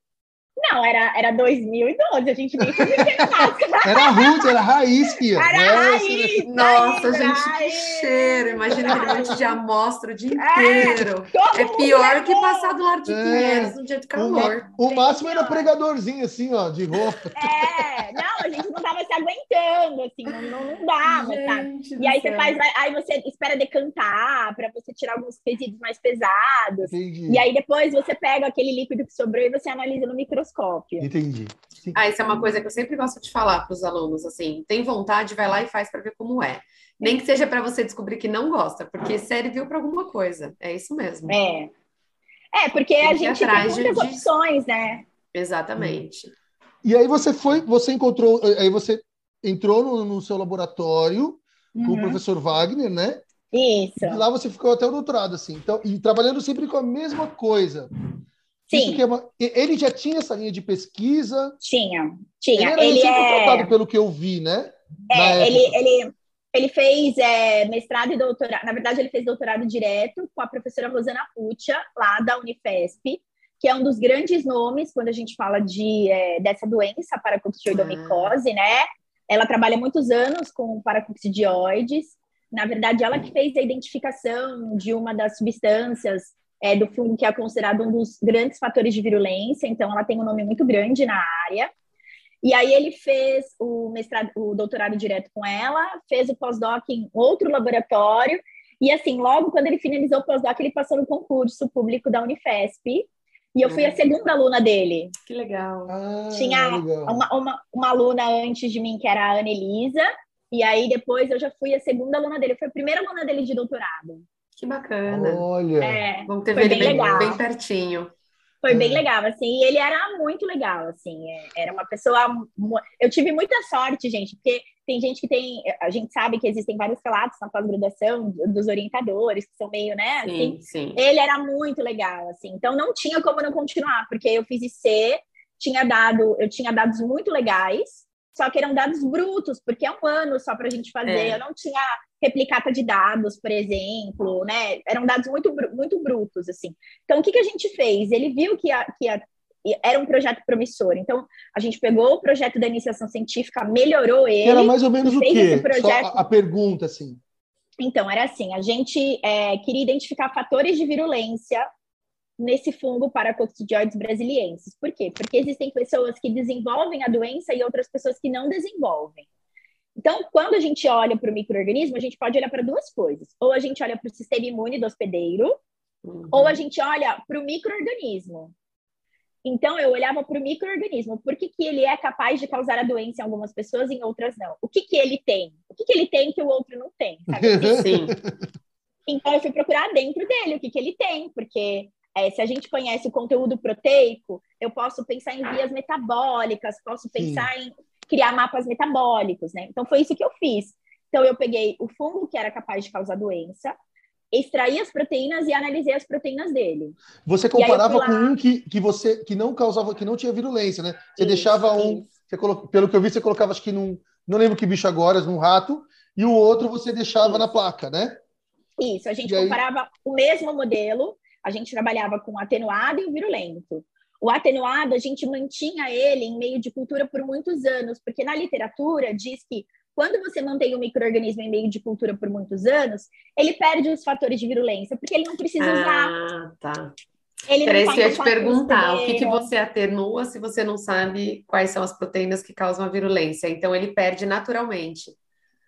Não, era, era 2012, a gente nem fazia máscara. Era Ruth, era raiz, filha. Era é, raiz, Nossa, raiz, gente, raiz. que cheiro. Imagina aquele monte de amostra o dia é, inteiro. É, é pior que passar do lado de é. Pinheiros no dia de calor. O, o máximo era pregadorzinho, assim, ó, de roupa. É, não, a gente aguentando, assim, não, não, gente sabe? E aí você faz, aí você espera decantar para você tirar alguns resíduos mais pesados. Entendi. E aí depois você pega aquele líquido que sobrou e você analisa no microscópio. Entendi. Sim. Ah, isso é uma coisa que eu sempre gosto de falar para os alunos, assim, tem vontade, vai lá e faz para ver como é. Nem que seja para você descobrir que não gosta, porque serviu para alguma coisa. É isso mesmo. É. É, porque tem a gente tem muitas de... opções, né? Exatamente. E aí você foi, você encontrou, aí você entrou no, no seu laboratório uhum. com o uhum. professor Wagner, né? Isso. E lá você ficou até o doutorado, assim. Então, e trabalhando sempre com a mesma coisa. Sim. É uma... Ele já tinha essa linha de pesquisa? Tinha, tinha. Ele, ele é pelo que eu vi, né? É, ele, ele, ele fez é, mestrado e doutorado. Na verdade, ele fez doutorado direto com a professora Rosana Puccia, lá da Unifesp, que é um dos grandes nomes quando a gente fala de, é, dessa doença, paracoccidioidomicose, ah. né? Ela trabalha muitos anos com paracoccidioides. Na verdade, ela que fez a identificação de uma das substâncias é, do fungo que é considerado um dos grandes fatores de virulência, então ela tem um nome muito grande na área. E aí ele fez o mestrado, o doutorado direto com ela, fez o pós-doc em outro laboratório, e assim, logo quando ele finalizou o pós-doc, ele passou no concurso público da Unifesp, e eu fui a segunda aluna dele. Que legal. Ah, Tinha legal. Uma, uma, uma aluna antes de mim, que era a Ana Elisa, e aí depois eu já fui a segunda aluna dele. Eu fui a primeira aluna dele de doutorado. Que bacana. Olha. É, Vamos ter ele bem, bem, bem, pertinho. Foi bem é. legal, assim, e ele era muito legal, assim, é, era uma pessoa. Eu tive muita sorte, gente, porque tem gente que tem. A gente sabe que existem vários relatos na pós-graduação dos orientadores, que são meio, né? Assim, sim, sim. Ele era muito legal, assim, então não tinha como não continuar, porque eu fiz IC, tinha dado, eu tinha dados muito legais, só que eram dados brutos, porque é um ano só para a gente fazer. É. Eu não tinha replicata de dados, por exemplo, né? Eram dados muito, muito brutos, assim. Então, o que, que a gente fez? Ele viu que, a, que a, era um projeto promissor. Então, a gente pegou o projeto da iniciação científica, melhorou ele. Era mais ou menos o quê? Projeto... Só a pergunta, assim. Então, era assim: a gente é, queria identificar fatores de virulência nesse fungo Paracoccidioides brasiliensis. Por quê? Porque existem pessoas que desenvolvem a doença e outras pessoas que não desenvolvem. Então, quando a gente olha para o microorganismo, a gente pode olhar para duas coisas. Ou a gente olha para o sistema imune do hospedeiro, uhum. ou a gente olha para o microorganismo. Então, eu olhava para o microorganismo. Por que, que ele é capaz de causar a doença em algumas pessoas e em outras não? O que, que ele tem? O que, que ele tem que o outro não tem? (laughs) Sim. Então, eu fui procurar dentro dele o que, que ele tem, porque é, se a gente conhece o conteúdo proteico, eu posso pensar em vias metabólicas, posso pensar Sim. em criar mapas metabólicos, né? Então foi isso que eu fiz. Então eu peguei o fungo que era capaz de causar doença, extraí as proteínas e analisei as proteínas dele. Você comparava com um que, que você que não causava, que não tinha virulência, né? Você isso, deixava um, você colo... pelo que eu vi, você colocava acho que num, não lembro que bicho agora, num rato, e o outro você deixava isso. na placa, né? Isso, a gente e comparava aí... o mesmo modelo a gente trabalhava com o atenuado e o virulento. O atenuado, a gente mantinha ele em meio de cultura por muitos anos, porque na literatura diz que quando você mantém o microorganismo em meio de cultura por muitos anos, ele perde os fatores de virulência, porque ele não precisa usar. Ah, tá. Ele Peraí, tá ia te perguntar, o que, que você atenua se você não sabe quais são as proteínas que causam a virulência? Então, ele perde naturalmente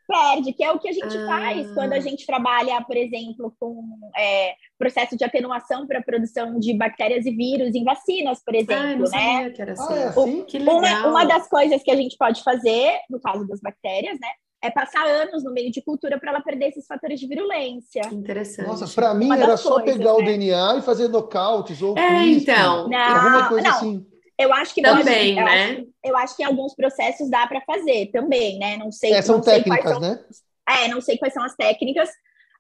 perde, que é o que a gente ah. faz quando a gente trabalha, por exemplo, com é, processo de atenuação para a produção de bactérias e vírus em vacinas, por exemplo, ah, né? Que era assim. Ah, assim? que legal. Uma, uma das coisas que a gente pode fazer, no caso das bactérias, né? É passar anos no meio de cultura para ela perder esses fatores de virulência. Interessante. Nossa, para mim era só coisas, pegar né? o DNA e fazer nocautes ou é, então. Não, alguma coisa não. assim. Eu acho que também, pode, né? Eu acho, eu acho, que em alguns processos dá para fazer também, né? Não sei. É, são não técnicas, são, né? É, não sei quais são as técnicas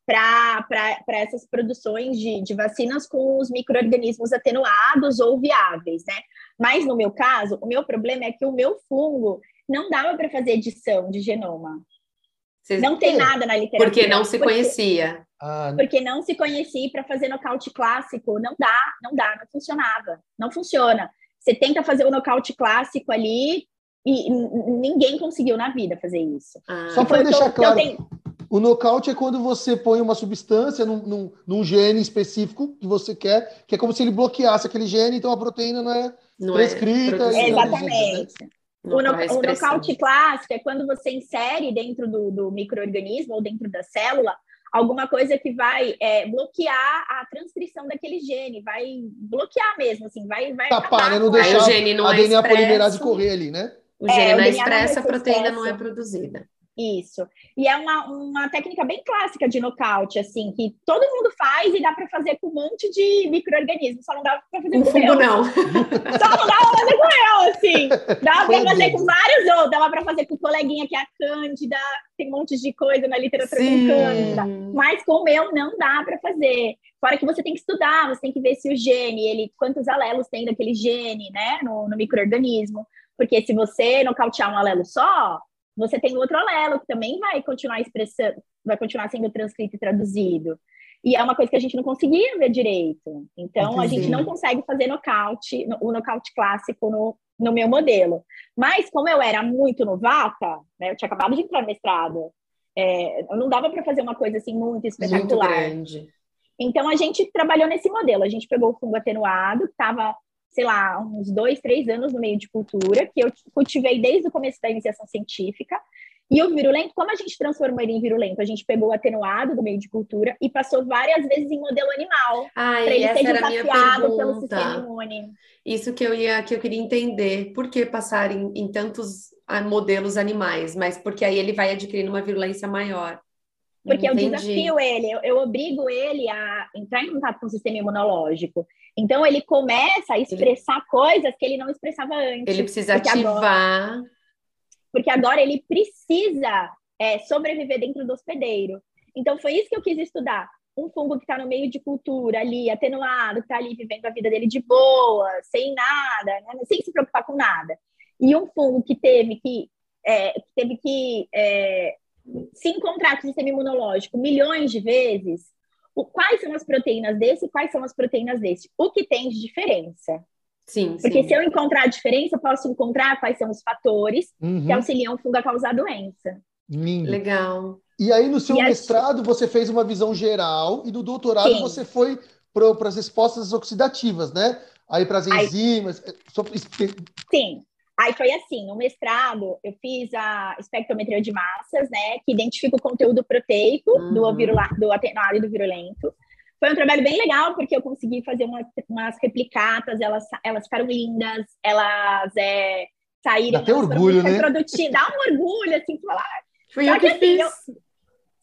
para essas produções de, de vacinas com os micro-organismos atenuados ou viáveis, né? Mas no meu caso, o meu problema é que o meu fungo não dava para fazer edição de genoma. Vocês... Não tem nada na literatura. Porque não se porque, conhecia. Ah, porque não se conhecia para fazer nocaute clássico. Não dá, não dá, não funcionava. Não funciona. Você tenta fazer o nocaute clássico ali e ninguém conseguiu na vida fazer isso. Ah. Só para deixar claro, tenho... o nocaute é quando você põe uma substância num, num, num, gene específico que você quer, que é como se ele bloqueasse aquele gene, então a proteína não é não é prescrita. É exatamente. O, no, o nocaute clássico é quando você insere dentro do, do microorganismo ou dentro da célula alguma coisa que vai é, bloquear a transcrição daquele gene, vai bloquear mesmo, assim, vai, vai Tapar, né? Não deixar o gene não a DNA é polimerase correr ali, né? O gene é, não é expresso, a proteína não é produzida. Isso. E é uma, uma técnica bem clássica de nocaute, assim, que todo mundo faz e dá para fazer com um monte de micro-organismos, só não dá para fazer com, com fungo, não. (laughs) Só não dá para fazer com eu, assim. Dá para fazer com vários outros, dá para fazer com o coleguinha que é a Cândida, tem um monte de coisa na literatura Sim. com Cândida. Mas com o meu não dá para fazer. Fora que você tem que estudar, você tem que ver se o gene, ele, quantos alelos tem daquele gene, né, no, no microorganismo. Porque se você nocautear um alelo só, você tem outro alelo que também vai continuar expressando, vai continuar sendo transcrito e traduzido. E é uma coisa que a gente não conseguia ver direito. Então, Entendi. a gente não consegue fazer nocaute, o nocaute clássico no, no meu modelo. Mas, como eu era muito novata, né, eu tinha acabado de entrar no mestrado, é, não dava para fazer uma coisa assim muito espetacular. Muito grande. Então, a gente trabalhou nesse modelo. A gente pegou o fungo atenuado, que estava sei lá, uns dois, três anos no meio de cultura, que eu cultivei desde o começo da iniciação científica. E o virulento, como a gente transformou ele em virulento? A gente pegou o atenuado do meio de cultura e passou várias vezes em modelo animal. para ele ser desafiado pelo sistema imune. Isso que eu ia, que eu queria entender. Por que passar em, em tantos ah, modelos animais? Mas porque aí ele vai adquirindo uma virulência maior. Porque Entendi. eu desafio ele, eu, eu, obrigo ele a entrar em contato com o sistema imunológico. Então ele começa a expressar ele... coisas que ele não expressava antes. Ele precisa ativar. Agora, porque agora ele precisa é, sobreviver dentro do hospedeiro. Então foi isso que eu quis estudar. Um fungo que está no meio de cultura ali, atenuado, que está ali vivendo a vida dele de boa, sem nada, né? sem se preocupar com nada. E um fungo que teve que, é, que teve que é, se encontrar com o sistema imunológico milhões de vezes, o, quais são as proteínas desse e quais são as proteínas desse? O que tem de diferença? Sim, Porque sim. se eu encontrar a diferença, eu posso encontrar quais são os fatores uhum. que auxiliam o fungo a causar doença. Lindo. Legal. E aí, no seu e mestrado, você fez uma visão geral, e no doutorado sim. você foi para as respostas oxidativas, né? Aí para as enzimas. Aí... Sim. Aí foi assim, no mestrado eu fiz a espectrometria de massas, né, que identifica o conteúdo proteico uhum. do, virula, do atenuado e do virulento. Foi um trabalho bem legal, porque eu consegui fazer umas, umas replicatas, elas, elas ficaram lindas, elas é, saíram... Dá até orgulho, né? Dá um orgulho, assim, falar... Fui eu que, que assim, fiz. Eu,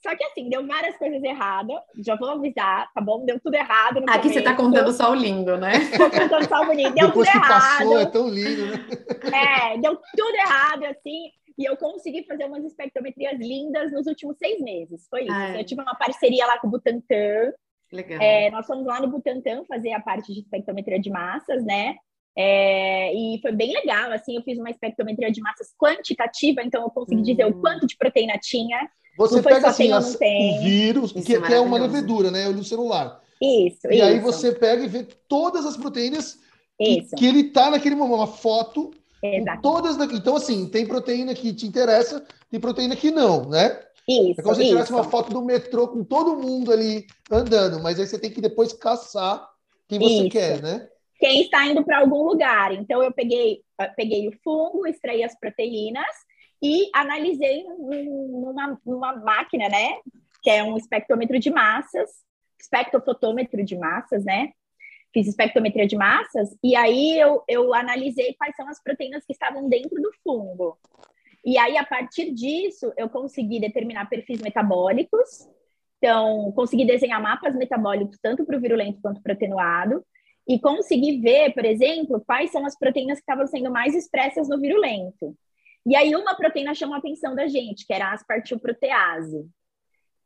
só que assim, deu várias coisas erradas. Já vou avisar, tá bom? Deu tudo errado. Aqui começo. você tá contando só o lindo, né? (laughs) Tô contando só o bonito. Deu Depois tudo que errado. Passou, é tão lindo, né? É, deu tudo errado, assim. E eu consegui fazer umas espectrometrias lindas nos últimos seis meses. Foi isso. Ah, é. Eu tive uma parceria lá com o Butantan. Legal. É, nós fomos lá no Butantan fazer a parte de espectrometria de massas, né? É, e foi bem legal, assim, eu fiz uma espectrometria de massas quantitativa, então eu consegui hum. dizer o hum. quanto de proteína tinha, você pega assim as, o vírus, que é, que é, uma levedura, né? O celular. Isso. E isso. aí você pega e vê todas as proteínas que, que, ele tá naquele momento, uma foto. Exato. Todas Então, assim, tem proteína que te interessa, tem proteína que não, né? Isso, é como se você tirasse uma foto do metrô com todo mundo ali andando, mas aí você tem que depois caçar quem você isso. quer, né? Quem está indo para algum lugar. Então, eu peguei, peguei o fungo, extraí as proteínas e analisei numa, numa máquina, né? Que é um espectrômetro de massas, espectrofotômetro de massas, né? Fiz espectrometria de massas e aí eu, eu analisei quais são as proteínas que estavam dentro do fungo. E aí, a partir disso, eu consegui determinar perfis metabólicos. Então, consegui desenhar mapas metabólicos tanto para o virulento quanto para o atenuado. E consegui ver, por exemplo, quais são as proteínas que estavam sendo mais expressas no virulento. E aí uma proteína chamou a atenção da gente, que era a aspartilprotease,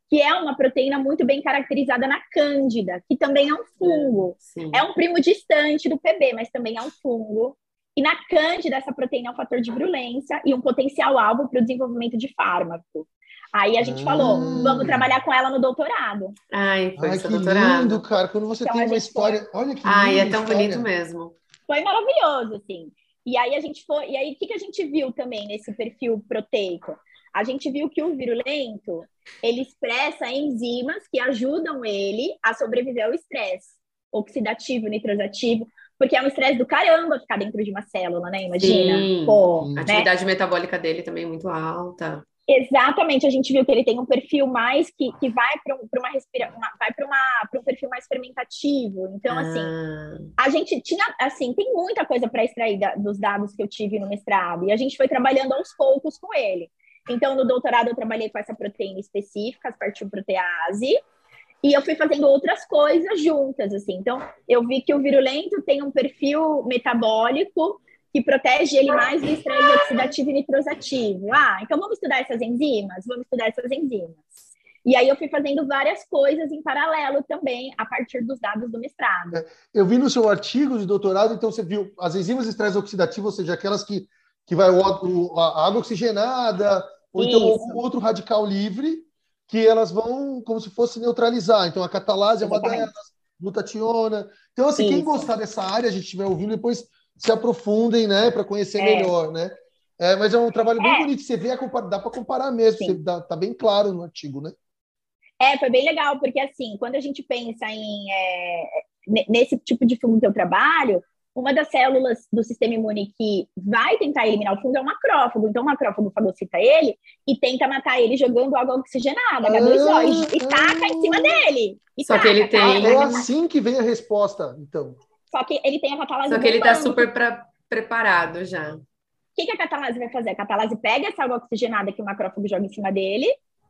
que é uma proteína muito bem caracterizada na cândida, que também é um fungo. É, é um primo distante do PB, mas também é um fungo. E na cândida, essa proteína é um fator de virulência e um potencial alvo para o desenvolvimento de fármaco. Aí a gente falou, ah. vamos trabalhar com ela no doutorado. Ai, foi Ai, que doutorado. lindo, cara. Quando você então, tem uma história. Foi... Olha que lindo. Ai, é tão história. bonito mesmo. Foi maravilhoso, assim. E aí a gente foi. E aí, o que, que a gente viu também nesse perfil proteico? A gente viu que o virulento ele expressa enzimas que ajudam ele a sobreviver ao estresse oxidativo, nitrosativo, porque é um estresse do caramba ficar dentro de uma célula, né? Imagina. Sim. Pô, a né? atividade metabólica dele também é muito alta. Exatamente, a gente viu que ele tem um perfil mais que, que vai para um, uma respira, uma, vai para um perfil mais fermentativo. Então, assim, ah. assim, a gente tinha, assim, tem muita coisa para extrair da, dos dados que eu tive no mestrado, e a gente foi trabalhando aos poucos com ele. Então, no doutorado, eu trabalhei com essa proteína específica, as protease, e eu fui fazendo outras coisas juntas, assim. Então, eu vi que o virulento tem um perfil metabólico que protege ele mais do estresse oxidativo e nitrosativo. Ah, então vamos estudar essas enzimas? Vamos estudar essas enzimas. E aí eu fui fazendo várias coisas em paralelo também, a partir dos dados do mestrado. É, eu vi no seu artigo de doutorado, então você viu as enzimas de estresse oxidativo, ou seja, aquelas que, que vai o, a água oxigenada, ou então Isso. então outro radical livre, que elas vão como se fosse neutralizar. Então a catalase é uma delas, glutationa. Então, assim, Isso. quem gostar dessa área, a gente estiver ouvindo, depois se aprofundem, né, para conhecer é. melhor, né? É, mas é um trabalho bem é. bonito, você vê, dá para comparar mesmo, você dá, tá bem claro no artigo, né? É, foi bem legal, porque assim, quando a gente pensa em é, nesse tipo de fungo que eu trabalho, uma das células do sistema imune que vai tentar eliminar o fungo é o macrófago. Então, o macrófago fagocita ele e tenta matar ele jogando água oxigenada, H2O, ah, e, e taca em cima dele. Só taca, que ele tem. É assim que vem a resposta, então. Só que ele tem a catalase. Só que ele está super pra, preparado já. O que, que a catalase vai fazer? A catalase pega essa água oxigenada que o macrófago joga em cima dele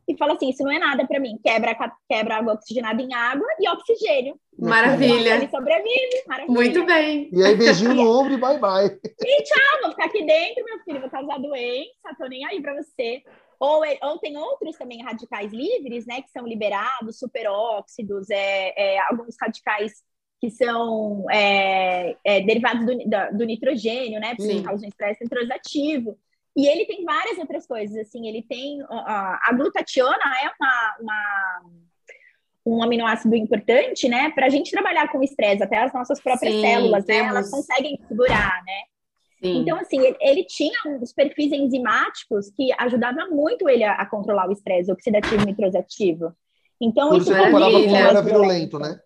e fala assim: isso não é nada para mim. Quebra, quebra água oxigenada em água e oxigênio. Maravilha. Ele sobrevive. Maravilha. Muito bem. E aí, beijinho no ombro e bye bye. (laughs) E tchau, vou ficar aqui dentro, meu filho, vou causar doença, tô nem aí para você. Ou, ou tem outros também radicais livres, né, que são liberados, superóxidos, é, é, alguns radicais que são é, é, derivados do, do, nitrogênio, né? Porque causam estresse nitrosativo. E ele tem várias outras coisas, assim, ele tem... A, a glutationa é uma, uma, um aminoácido importante, né? Para a gente trabalhar com estresse, até as nossas próprias Sim, células, né? Elas conseguem segurar, né? Sim. Então, assim, ele, ele, tinha uns perfis enzimáticos que ajudavam muito ele a, a controlar o estresse oxidativo e nitrosativo. Então, Por isso, isso com era virulento, né?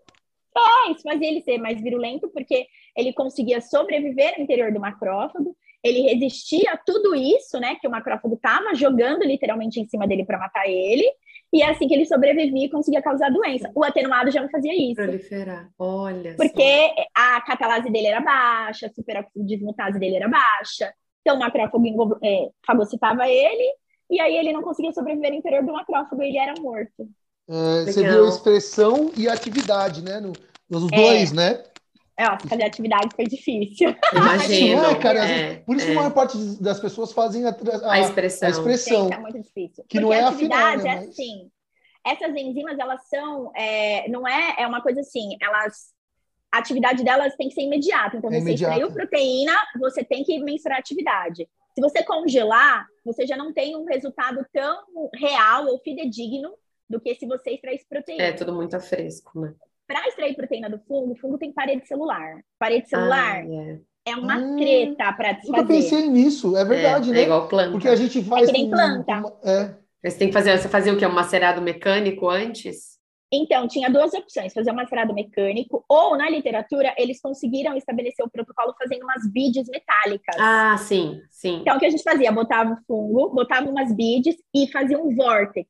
É, isso fazia ele ser mais virulento, porque ele conseguia sobreviver no interior do macrófago, ele resistia a tudo isso, né, que o macrófago estava jogando literalmente em cima dele para matar ele, e é assim que ele sobrevivia e conseguia causar doença. O atenuado já não fazia isso. Proliferar, olha. Porque só. a catalase dele era baixa, a superoxidismutase dele era baixa, então o macrófago é, fagocitava ele, e aí ele não conseguia sobreviver no interior do macrófago, ele era morto. É, você viu a expressão e a atividade, né? No, nos é. dois, né? É, fazer atividade foi difícil. Imagino. Não é, cara, é, por isso é. que a maior parte das pessoas fazem a, a, a expressão. A expressão Gente, é muito difícil. Que Porque não é a atividade afinal, né, é assim. Essas enzimas, elas são, é, não é, é uma coisa assim, elas, a atividade delas tem que ser imediata. Então, é você extraiu proteína, você tem que mensurar a atividade. Se você congelar, você já não tem um resultado tão real ou fidedigno do que se você extraísse proteína. É tudo muito fresco, né? Para extrair proteína do fungo, o fungo tem parede celular. Parede celular ah, yeah. é uma hum, treta para desfazer. Eu pensei nisso, é verdade, é, né? É igual planta. Porque a gente faz. É que nem planta. é. Você tem que fazer, você fazia o que? Um macerado mecânico antes? Então, tinha duas opções: fazer um macerado mecânico, ou na literatura, eles conseguiram estabelecer o protocolo fazendo umas beads metálicas. Ah, sim, sim. Então, o que a gente fazia? Botava o fungo, botava umas beads e fazia um vórtex.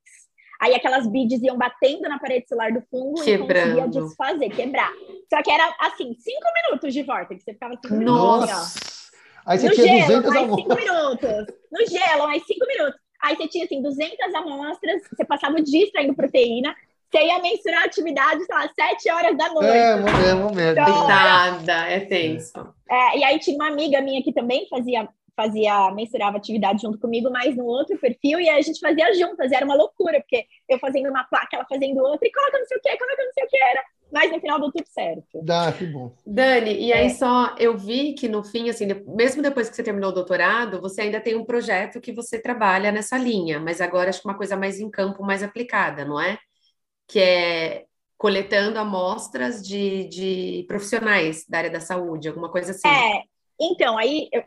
Aí aquelas beads iam batendo na parede celular do fungo Quebrando. e conseguia desfazer, quebrar. Só que era assim, cinco minutos de vórtice. Você ficava cinco Nossa. minutos, ó. Aí você no tinha gelo, 200 mais cinco minutos. No gelo, mais cinco minutos. Aí você tinha assim, 200 amostras, você passava o dia extraindo proteína, você ia mensurar a atividade, sei lá, sete horas da noite. É, momento, momento. Então, é tenso. É, e aí tinha uma amiga minha que também fazia fazia, mensurava atividade junto comigo, mas no outro perfil, e a gente fazia juntas, era uma loucura, porque eu fazendo uma placa, ela fazendo outra, e coloca não sei o que, coloca não sei o que, era mas no final deu tudo certo. Dá, que bom. Dani, e aí é. só eu vi que no fim, assim, mesmo depois que você terminou o doutorado, você ainda tem um projeto que você trabalha nessa linha, mas agora acho que uma coisa mais em campo, mais aplicada, não é? Que é coletando amostras de, de profissionais da área da saúde, alguma coisa assim. É, então, aí eu,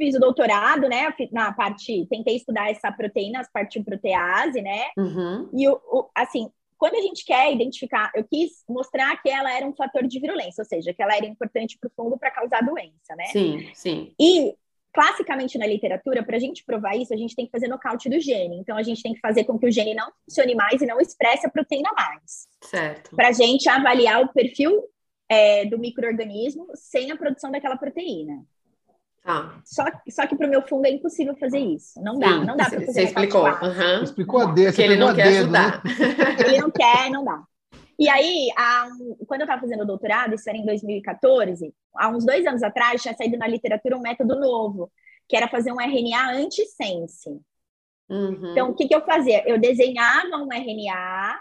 fiz o doutorado, né, na parte, tentei estudar essa proteína, as partes protease, né, uhum. e o, o, assim, quando a gente quer identificar, eu quis mostrar que ela era um fator de virulência, ou seja, que ela era importante para o fungo para causar doença, né? Sim, sim. E classicamente na literatura, para a gente provar isso, a gente tem que fazer nocaute do gene. Então a gente tem que fazer com que o gene não funcione mais e não expresse a proteína mais. Certo. Para a gente avaliar o perfil é, do microorganismo sem a produção daquela proteína. Ah. Só, só que para o meu fungo é impossível fazer isso. Não dá, Sim, não dá para fazer. Você explicou. Uhum. Explicou a D, Porque ele não quer dedo, ajudar. Né? (laughs) Ele não quer, não dá. E aí, há, quando eu estava fazendo o doutorado, isso era em 2014, há uns dois anos atrás, tinha saído na literatura um método novo, que era fazer um RNA anti-sense. Uhum. Então, o que, que eu fazia? Eu desenhava um RNA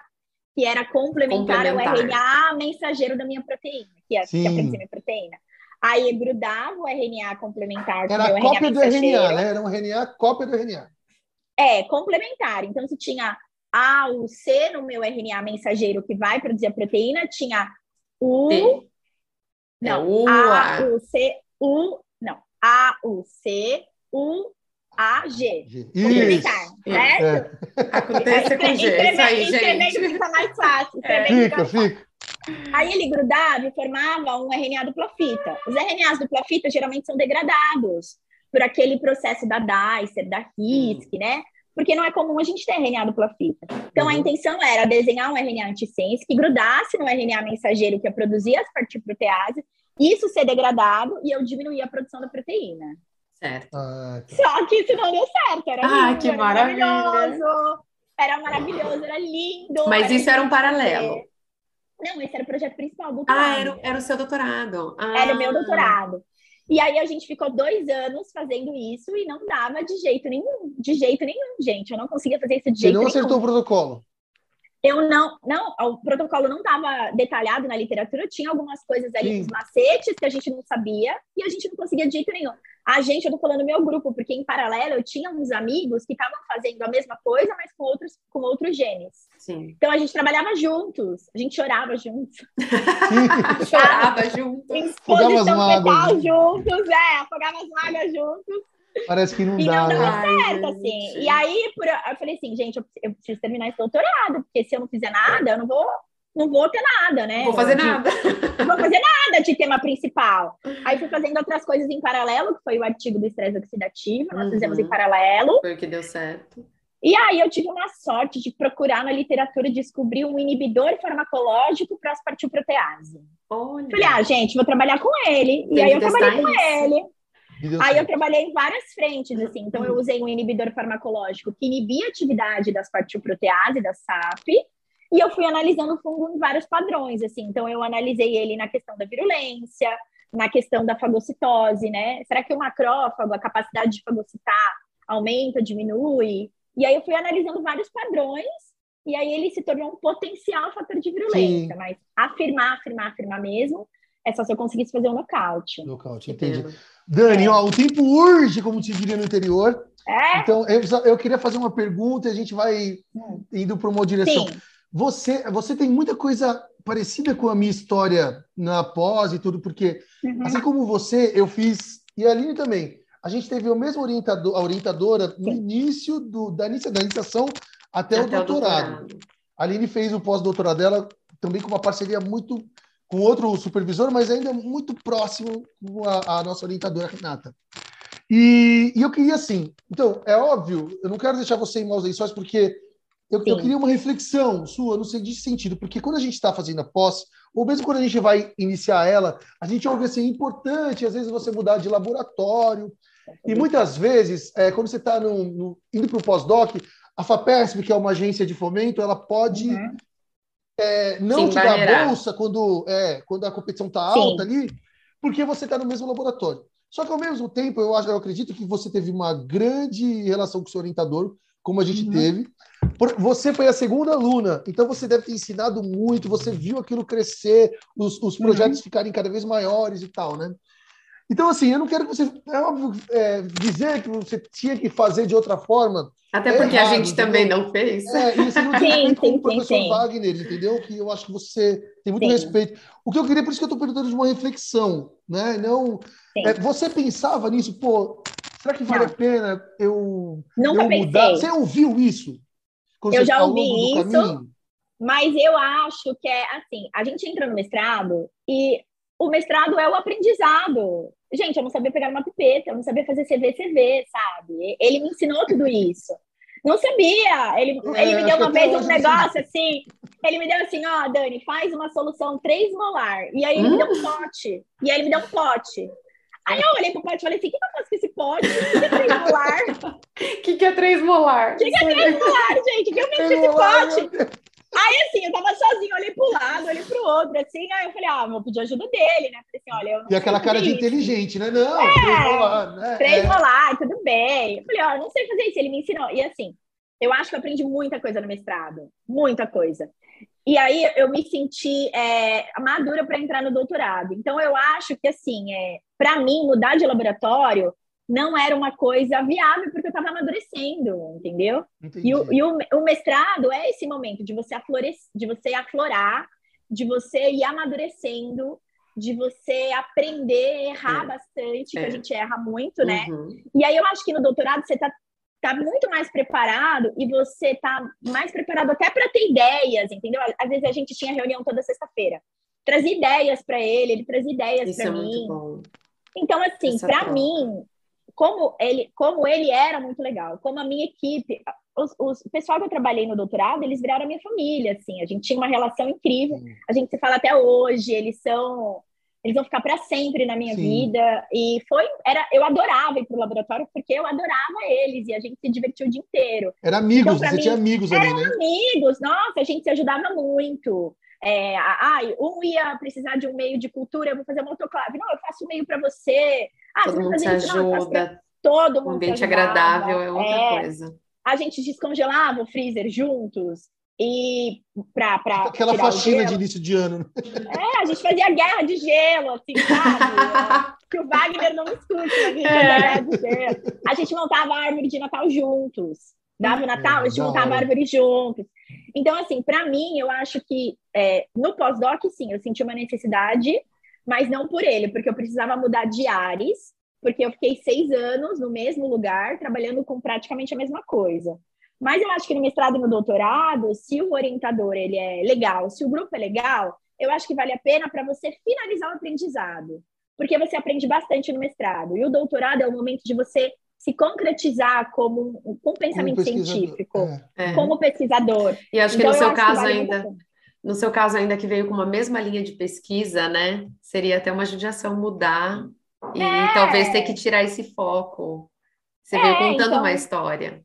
que era complementar, complementar. ao RNA mensageiro da minha proteína, que é, que é minha proteína. Aí grudava o RNA complementar. Era a cópia do RNA, né? Era um RNA cópia do RNA. É, complementar. Então, se tinha A, U, C no meu RNA mensageiro que vai produzir a proteína, tinha U. Sim. Não, é, U, A, U, C, U. Não, A, U, C, U, A, G. Complementar, certo? É. Acontece com G. Isso aí, gente. Fica mais fácil. É. Fica, fica. Aí ele grudava e formava um RNA dupla fita. Os RNAs dupla fita geralmente são degradados por aquele processo da Dicer, da RISC, hum. né? Porque não é comum a gente ter RNA dupla fita. Então uhum. a intenção era desenhar um RNA antissense que grudasse no RNA mensageiro que ia produzir as protease, isso ser degradado e eu diminuir a produção da proteína. Certo. Ah, tá. Só que isso não deu certo. Era ah, lindo, que era maravilha. maravilhoso. Era maravilhoso, era lindo. Mas era isso era um paralelo. Não, esse era o projeto principal do doutorado. Ah, era, era o seu doutorado. Ah. Era o meu doutorado. E aí a gente ficou dois anos fazendo isso e não dava de jeito nenhum, de jeito nenhum, gente. Eu não conseguia fazer isso de jeito nenhum. Você não acertou o protocolo? Eu não, não, o protocolo não estava detalhado na literatura, tinha algumas coisas ali, uns macetes que a gente não sabia e a gente não conseguia de jeito nenhum. A gente, eu tô falando meu grupo, porque em paralelo eu tinha uns amigos que estavam fazendo a mesma coisa, mas com outros, com outros genes. Sim. Então a gente trabalhava juntos, a gente chorava juntos. (laughs) chorava juntos. Exposição fetal juntos, é, afogava as mágoas juntos. Parece que não e dá. E não né? certo, assim. E aí, por, eu falei assim, gente, eu, eu, preciso terminar esse doutorado, porque se eu não fizer nada, eu não vou, não vou ter nada, né? Vou fazer nada. Não vou fazer nada de tema principal. Aí fui fazendo outras coisas em paralelo, que foi o artigo do estresse oxidativo, nós uhum. fizemos em paralelo. Foi o que deu certo. E aí eu tive uma sorte de procurar na literatura descobrir um inibidor farmacológico para as partilprotease. Olha. Falei, ah, gente, vou trabalhar com ele. Tem e aí eu trabalhei isso. com ele. Aí eu trabalhei em várias frentes, assim. Então, eu usei um inibidor farmacológico que inibia a atividade das partilprotease, da SAP, e eu fui analisando o fungo em vários padrões, assim. Então, eu analisei ele na questão da virulência, na questão da fagocitose, né? Será que o macrófago, a capacidade de fagocitar, aumenta, diminui? E aí eu fui analisando vários padrões, e aí ele se tornou um potencial fator de virulência. Sim. Mas afirmar, afirmar, afirmar mesmo, é só se eu conseguisse fazer um nocaute. Nocaute, entendi. Dani, ó, o tempo urge, como te diria no interior. É? Então, eu, eu queria fazer uma pergunta e a gente vai indo para uma direção. Sim. Você, você tem muita coisa parecida com a minha história na pós e tudo, porque, uhum. assim como você, eu fiz, e a Aline também, a gente teve o mesmo orientador, a orientadora no Sim. início do, da, inicia, da iniciação até, até o, doutorado. o doutorado. A Aline fez o pós-doutorado dela também com uma parceria muito com outro supervisor, mas ainda muito próximo com a, a nossa orientadora Renata. E, e, eu queria assim, então, é óbvio, eu não quero deixar você em maus lençóis, porque eu, eu, queria uma reflexão sua no seguinte sentido, porque quando a gente está fazendo a posse, ou mesmo quando a gente vai iniciar ela, a gente ouve assim, é importante, às vezes, você mudar de laboratório, e muitas vezes, é, quando você está indo para o pós-doc, a FAPESP, que é uma agência de fomento, ela pode uhum é, não Sim, te dar bolsa quando, é, quando a competição está alta ali, porque você está no mesmo laboratório. Só que ao mesmo tempo, eu, acho, eu acredito que você teve uma grande relação com o seu orientador, como a gente uhum. teve. Você foi a segunda aluna, então você deve ter ensinado muito, você viu aquilo crescer, os, os projetos uhum. ficarem cada vez maiores e tal, né? Então, assim, eu não quero que você. É óbvio, é, dizer que você tinha que fazer de outra forma. Até porque é errado, a gente entendeu? também não fez. É, e você não tem como o professor sim. Wagner, entendeu? Que eu acho que você tem muito sim. respeito. O que eu queria, por isso que eu estou perguntando de uma reflexão, né? Não. É, você pensava nisso, pô, será que vale não. a pena eu, Nunca eu mudar? Você ouviu isso? eu já ouvi isso, mas eu acho que é assim: a gente entra no mestrado e o mestrado é o aprendizado. Gente, eu não sabia pegar uma pipeta, eu não sabia fazer CV-CV, sabe? Ele me ensinou tudo isso. Não sabia. Ele, é, ele me deu uma vez um negócio assim. Ele me deu assim, ó, oh, Dani, faz uma solução 3 molar. E aí ele hum? me deu um pote. E aí ele me deu um pote. Aí eu olhei pro pote e falei assim: o que, eu faço com esse pote? O que, é 3 molar? O (laughs) que, que é 3 molar? O que, que é 3 molar, gente? O que eu fiz com esse pote? Aí, assim, eu tava sozinha, olhei pro lado, olhei pro outro, assim, aí eu falei, ah, vou pedir ajuda dele, né? Falei assim, olha, eu não E aquela cara de inteligente, né? Não, é, três né? Três é. molar, tudo bem. Eu falei, ó, eu não sei fazer isso, ele me ensinou. E assim, eu acho que eu aprendi muita coisa no mestrado, muita coisa. E aí eu me senti é, madura para entrar no doutorado. Então eu acho que assim, é, para mim mudar de laboratório não era uma coisa viável porque eu estava amadurecendo, entendeu? Entendi. E, o, e o, o, mestrado é esse momento de você de você aflorar, de você ir amadurecendo, de você aprender, errar é. bastante, é. que a gente erra muito, né? Uhum. E aí eu acho que no doutorado você está tá muito mais preparado e você tá mais preparado até para ter ideias, entendeu? Às vezes a gente tinha reunião toda sexta-feira. Trazia ideias para ele, ele trazia ideias para é mim. Então, assim, para mim, como ele, como ele era muito legal, como a minha equipe, os, os, o pessoal que eu trabalhei no doutorado, eles viraram a minha família, assim, a gente tinha uma relação incrível, a gente se fala até hoje, eles são, eles vão ficar para sempre na minha Sim. vida, e foi, era, eu adorava ir para o laboratório, porque eu adorava eles, e a gente se divertiu o dia inteiro. Era amigos, então, você mim, tinha amigos ali, né? amigos, nossa, a gente se ajudava muito, é, ah, um ia precisar de um meio de cultura, eu vou fazer uma autoclave. Não, eu faço o meio para você. Ah, todo mundo se ajuda. todo mundo. Um ambiente agradável é outra é, coisa. A gente descongelava o freezer juntos e para aquela faxina de início de ano. Né? É, a gente fazia guerra de gelo, assim, sabe? (laughs) que o Wagner não escute, a gente é. guerra de gelo. A gente montava a árvore de Natal juntos. Dava o Natal, a gente montava a árvore juntos. Então, assim, para mim, eu acho que é, no pós-doc, sim, eu senti uma necessidade, mas não por ele, porque eu precisava mudar de ares, porque eu fiquei seis anos no mesmo lugar, trabalhando com praticamente a mesma coisa. Mas eu acho que no mestrado e no doutorado, se o orientador ele é legal, se o grupo é legal, eu acho que vale a pena para você finalizar o aprendizado, porque você aprende bastante no mestrado. E o doutorado é o momento de você se concretizar como um, com pensamento científico, é. é. como pesquisador. E acho então, que no seu caso vale ainda, no seu caso ainda que veio com uma mesma linha de pesquisa, né? Seria até uma judiação mudar e é. talvez ter que tirar esse foco. Você veio é, contando então, uma história.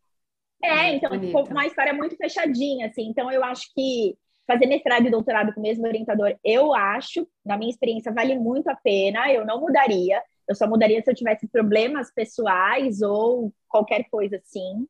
É, então ficou uma história muito fechadinha, assim. Então eu acho que fazer mestrado e doutorado com o mesmo orientador, eu acho, na minha experiência, vale muito a pena. Eu não mudaria. Eu só mudaria se eu tivesse problemas pessoais ou qualquer coisa assim.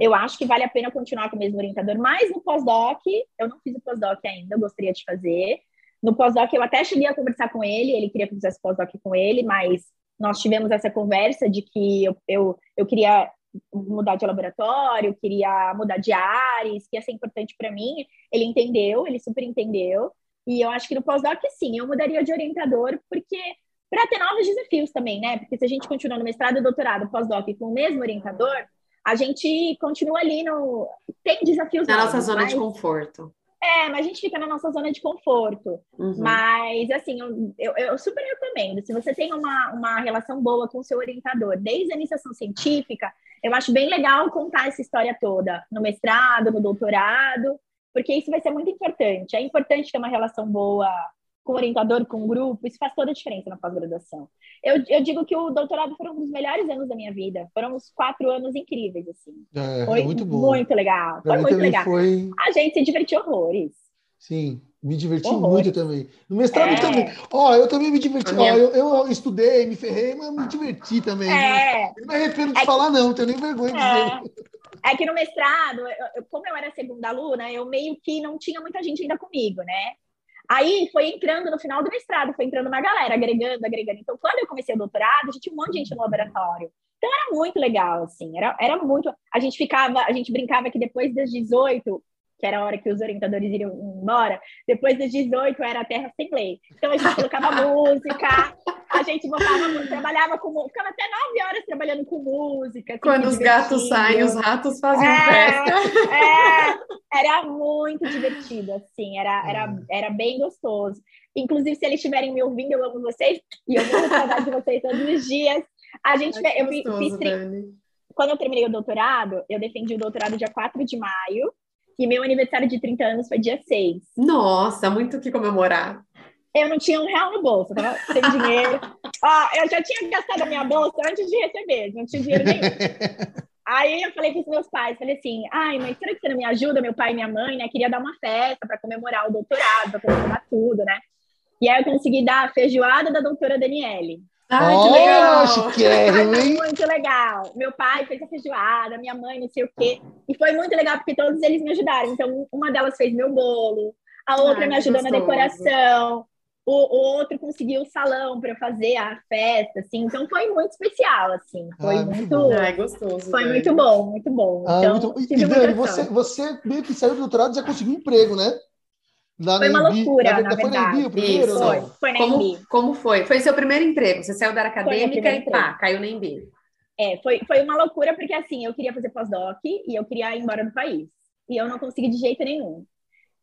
Eu acho que vale a pena continuar com o mesmo orientador, mas no pós-doc, eu não fiz o pós-doc ainda, eu gostaria de fazer. No pós-doc, eu até cheguei a conversar com ele, ele queria que eu fizesse pós-doc com ele, mas nós tivemos essa conversa de que eu, eu, eu queria mudar de laboratório, queria mudar de áreas, que ia ser importante para mim. Ele entendeu, ele super entendeu. E eu acho que no pós-doc, sim, eu mudaria de orientador, porque para ter novos desafios também, né? Porque se a gente continua no mestrado, doutorado, pós-doc com o mesmo orientador, a gente continua ali no. Tem desafios. Na novos, nossa zona mas... de conforto. É, mas a gente fica na nossa zona de conforto. Uhum. Mas, assim, eu, eu, eu, super recomendo. Se você tem uma, uma relação boa com o seu orientador, desde a iniciação científica, eu acho bem legal contar essa história toda, no mestrado, no doutorado, porque isso vai ser muito importante. É importante ter uma relação boa com orientador, com grupo, isso faz toda a diferença na pós-graduação. Eu, eu digo que o doutorado foram um dos melhores anos da minha vida. Foram uns quatro anos incríveis, assim. É, foi muito bom. Muito legal. Foi muito legal. Foi... A gente se divertiu horrores. Sim. Me diverti Horror. muito também. No mestrado é. também. Ó, eu também me diverti. Ó, eu, eu, estudei, me ferrei, mas me diverti também. É. Não me arrependo de é falar, não, não tenho nem vergonha de é. dizer. É que no mestrado, eu, como eu era segunda aluna, eu meio que não tinha muita gente ainda comigo, né? Aí foi entrando no final do mestrado, foi entrando uma galera, agregando, agregando. Então, quando eu comecei o doutorado, a gente tinha um monte de gente no laboratório. Então era muito legal, assim, era, era muito. A gente ficava, a gente brincava que depois das 18, que era a hora que os orientadores iriam embora, depois das 18 era a terra sem lei. Então a gente colocava (laughs) música, a gente botava música, trabalhava com ficava até nove horas trabalhando com música. Assim, Quando os gatos saem, os ratos faziam é, festa. É, era muito divertido, assim, era, era, era bem gostoso. Inclusive, se eles estiverem me ouvindo, eu amo vocês, e eu vou saudade de vocês todos os dias. A gente Ai, eu gostoso, fiz. Quando eu terminei o doutorado, eu defendi o doutorado dia 4 de maio, e meu aniversário de 30 anos foi dia 6. Nossa, muito o que comemorar. Eu não tinha um real no bolso, tava sem (laughs) dinheiro. Ó, eu já tinha gastado a minha bolsa antes de receber, não tinha dinheiro nenhum. (laughs) Aí eu falei com os meus pais, falei assim, ai, mas será que você não me ajuda, meu pai e minha mãe, né? Queria dar uma festa para comemorar o doutorado, para comemorar tudo, né? E aí eu consegui dar a feijoada da doutora Daniele. Ai, oh, que legal! Chiquérrimo, hein? (laughs) muito legal. Meu pai fez a feijoada, minha mãe, não sei o quê. E foi muito legal, porque todos eles me ajudaram. Então, uma delas fez meu bolo, a outra Ai, me ajudou gostoso. na decoração, o, o, outro conseguiu o salão para fazer a festa, assim. Então, foi muito especial, assim. Foi ah, muito... Ai, gostoso. Foi muito bom, muito bom. Ah, então, muito... E, Dani, você, você meio que saiu do doutorado e já conseguiu um emprego, né? Lá foi uma loucura, na, na, verdade. Foi primeiro, Isso, foi, foi na como, como foi? Foi seu primeiro emprego? Você saiu da área acadêmica e pá, caiu na Embi. É, foi, foi uma loucura, porque assim, eu queria fazer pós-doc e eu queria ir embora do país. E eu não consegui de jeito nenhum.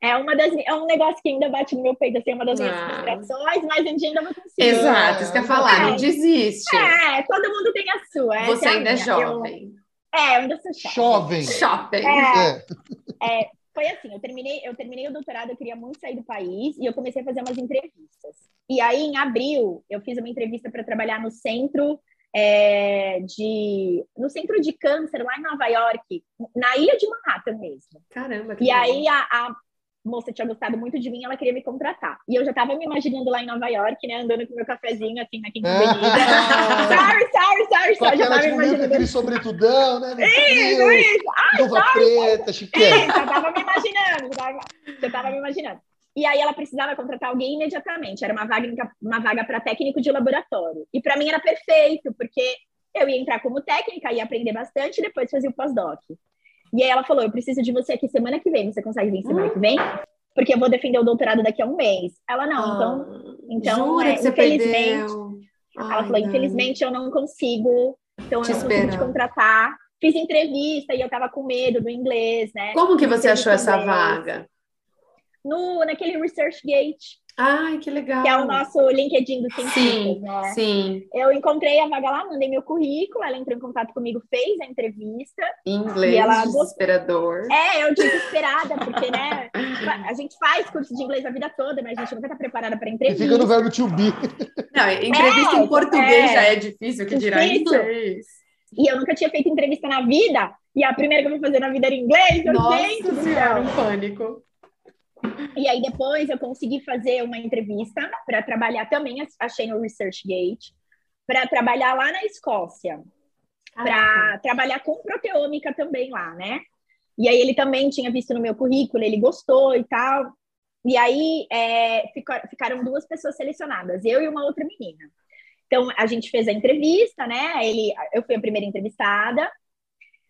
É, uma das, é um negócio que ainda bate no meu peito, assim, é uma das minhas ah. frustrações, mas um dia ainda vou conseguir. Exato, isso que eu ia falar, é. não desiste. É, todo mundo tem a sua. Você é ainda é jovem. Eu, é, eu ainda sou jovem. Jovem. Jovem. É, é foi assim, eu terminei, eu terminei o doutorado, eu queria muito sair do país e eu comecei a fazer umas entrevistas. E aí, em abril, eu fiz uma entrevista para trabalhar no centro é, de no centro de câncer lá em Nova York, na ilha de Manhattan mesmo. Caramba! e aí a, a, moça tinha gostado muito de mim, ela queria me contratar. E eu já estava me imaginando lá em Nova York, né, andando com meu cafezinho assim na Quinta Avenida. (laughs) sorry, sorry, sorry, sorry. Já tava imaginando. Aquele sobretudão, né? Isso, isso. Ai, Luva preta, chiquete. já tava me imaginando, já tava, já tava me imaginando. E aí ela precisava contratar alguém imediatamente. Era uma vaga, uma vaga para técnico de laboratório. E para mim era perfeito, porque eu ia entrar como técnica, ia aprender bastante e depois fazer o pós-doc. E aí ela falou: Eu preciso de você aqui semana que vem. Você consegue vir semana que vem? Porque eu vou defender o doutorado daqui a um mês. Ela não, ah, então. então jura é, infelizmente. Ai, ela falou: não. Infelizmente eu não consigo. Então eu não consigo te contratar. Fiz entrevista e eu tava com medo do inglês, né? Como que você achou essa vaga? No, naquele ResearchGate. Ai, que legal. Que é o nosso LinkedIn do cientistas, sim, né? Sim. Eu encontrei a vaga lá, mandei meu currículo, ela entrou em contato comigo, fez a entrevista. Em inglês, ela desesperador. É, eu desesperada, porque, né, a gente faz curso de inglês a vida toda, mas a gente nunca tá preparada para entrevista. E fica no verbo to be. Não, entrevista é, em português é, já é difícil, que dirá em inglês. E eu nunca tinha feito entrevista na vida, e a primeira que eu vou fazer na vida era em inglês. Eu, Nossa gente senhora, um pânico. E aí depois eu consegui fazer uma entrevista para trabalhar também, achei no ResearchGate, para trabalhar lá na Escócia, para trabalhar com proteômica também lá, né? E aí ele também tinha visto no meu currículo, ele gostou e tal. E aí é, ficaram duas pessoas selecionadas, eu e uma outra menina. Então a gente fez a entrevista, né? Ele, eu fui a primeira entrevistada,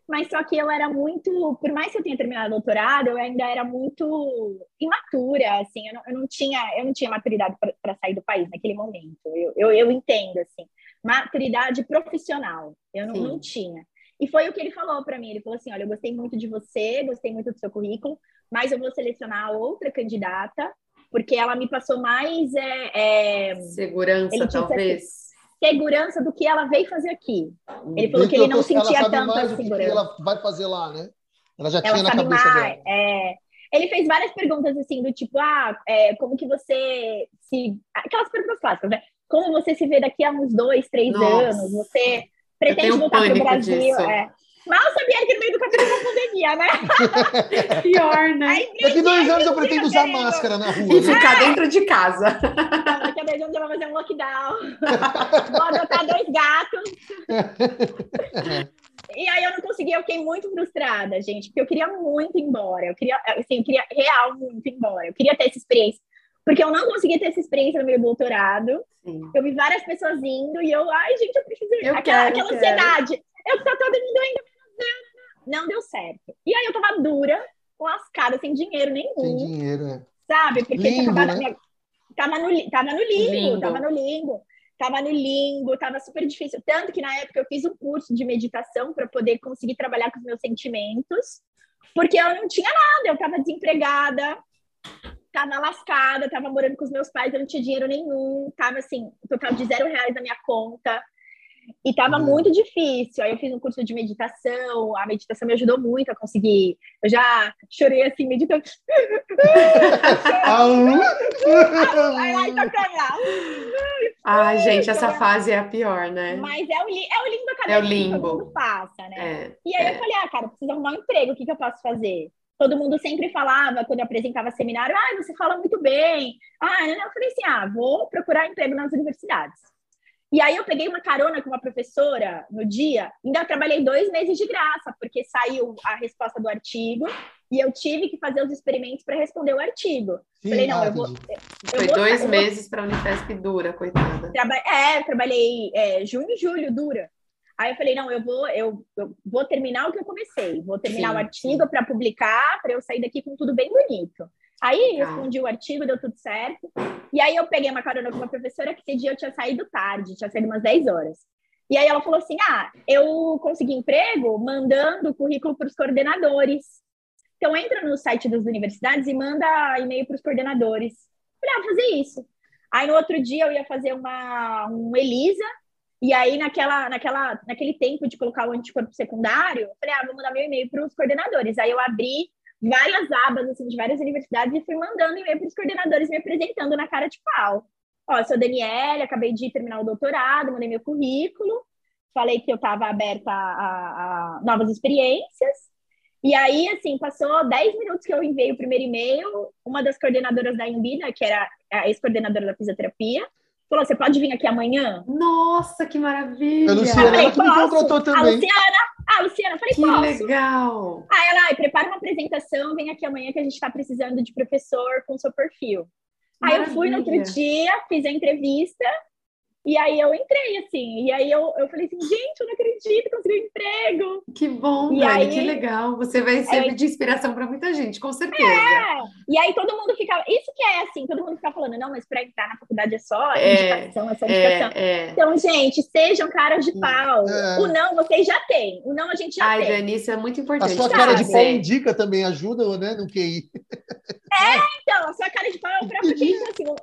mas só que eu era muito, por mais que eu tenha terminado o doutorado, eu ainda era muito imatura, assim, eu não, eu não tinha, eu não tinha maturidade para sair do país naquele momento. Eu, eu, eu, entendo, assim, maturidade profissional, eu não, não tinha. E foi o que ele falou para mim. Ele falou assim: olha, eu gostei muito de você, gostei muito do seu currículo, mas eu vou selecionar outra candidata, porque ela me passou mais. É, é, Segurança, talvez segurança do que ela veio fazer aqui. Ele falou que ele não sentia tanta segurança. Que ela vai fazer lá, né? Ela já ela tinha na cabeça mais, dela. É, ele fez várias perguntas assim do tipo, ah, é, como que você se aquelas perguntas clássicas, né? Como você se vê daqui a uns dois, três Nossa. anos? Você pretende voltar para o Brasil? É, Mal sabia que no meio do caminho uma pandemia, né? (laughs) Pior, né? Daqui dois anos eu pretendo usar máscara na rua. E né? ficar dentro de casa. Daqui a dois anos eu vou fazer um lockdown. (laughs) vou adotar dois gatos. (laughs) E aí eu não consegui, eu fiquei muito frustrada, gente, porque eu queria muito ir embora. Eu queria, assim, eu queria real muito ir embora. Eu queria ter essa experiência. Porque eu não consegui ter essa experiência no meu doutorado. Sim. Eu vi várias pessoas indo e eu, ai, gente, eu preciso ir. Eu aquela, quero, aquela ansiedade. Eu tô todo mundo indo, não deu certo. E aí eu tava dura, lascada, sem dinheiro nenhum. Sem dinheiro, é. Sabe? Porque limbo, acabado, né? tava, no, tava no limbo, limbo, tava no limbo. Tava no limbo, tava super difícil. Tanto que na época eu fiz um curso de meditação para poder conseguir trabalhar com os meus sentimentos, porque eu não tinha nada, eu tava desempregada, tava lascada, tava morando com os meus pais, eu não tinha dinheiro nenhum, tava assim, total de zero reais na minha conta. E tava uhum. muito difícil. Aí eu fiz um curso de meditação, a meditação me ajudou muito a conseguir. Eu já chorei assim, meditando. (laughs) ai, ai, Ai, gente, essa fase é a pior, né? Mas é o, é o limbo acadêmico é o limbo. que todo mundo passa, né? É, e aí é. eu falei, ah, cara, preciso arrumar um emprego, o que, que eu posso fazer? Todo mundo sempre falava, quando eu apresentava seminário, ah, você fala muito bem. Ah, eu falei assim, ah, vou procurar emprego nas universidades. E aí eu peguei uma carona com uma professora no dia, ainda trabalhei dois meses de graça, porque saiu a resposta do artigo e eu tive que fazer os experimentos para responder o artigo. Sim, Falei, não, eu vou. Eu Foi vou, dois meses para a Unifesp dura, coitada. Traba é, trabalhei é, junho e julho, dura. Aí eu falei, não, eu vou, eu, eu vou terminar o que eu comecei, vou terminar sim, o artigo para publicar, para eu sair daqui com tudo bem bonito. Aí eu respondi o artigo, deu tudo certo. E aí eu peguei uma carona com uma professora que esse dia eu tinha saído tarde, tinha saído umas 10 horas. E aí ela falou assim: Ah, eu consegui emprego mandando currículo para os coordenadores. Então entra no site das universidades e manda e-mail para os coordenadores. Falei, ah, vou fazer isso. Aí no outro dia eu ia fazer uma um ELISA, e aí naquela, naquela, naquele tempo de colocar o anticorpo secundário, falei, ah, vou mandar meu e-mail para os coordenadores. Aí eu abri várias abas assim, de várias universidades e fui mandando e-mail para os coordenadores me apresentando na cara de pau. Ó, sou Daniela, acabei de terminar o doutorado, mandei meu currículo, falei que eu estava aberta a, a, a, novas experiências. E aí, assim, passou 10 minutos que eu enviei o primeiro e-mail, uma das coordenadoras da Embida, que era a ex-coordenadora da fisioterapia, falou: você pode vir aqui amanhã? Nossa, que maravilha! A Luciana, ela que me contratou também. A Luciana, ah, Luciana, falei, que posso. legal! Ah, ela, prepara uma apresentação, vem aqui amanhã que a gente está precisando de professor com seu perfil. Maravilha. Aí eu fui no outro dia, fiz a entrevista, e aí eu entrei, assim, e aí eu, eu falei assim, gente, eu não acredito, consegui um emprego. Que bom, e aí, que legal. Você vai ser é, de inspiração para muita gente, com certeza. É, e aí todo mundo fica, isso que é assim, todo mundo fica falando, não, mas para entrar na faculdade é só é, indicação, é só indicação. É, é. Então, gente, sejam caras de pau. É. O não vocês já têm, o não a gente já Ai, tem. Ai, Dani, isso é muito importante. A sua cara de pau indica também, ajuda, né, no QI. É, então, a sua cara de pau é o próprio (laughs) assim,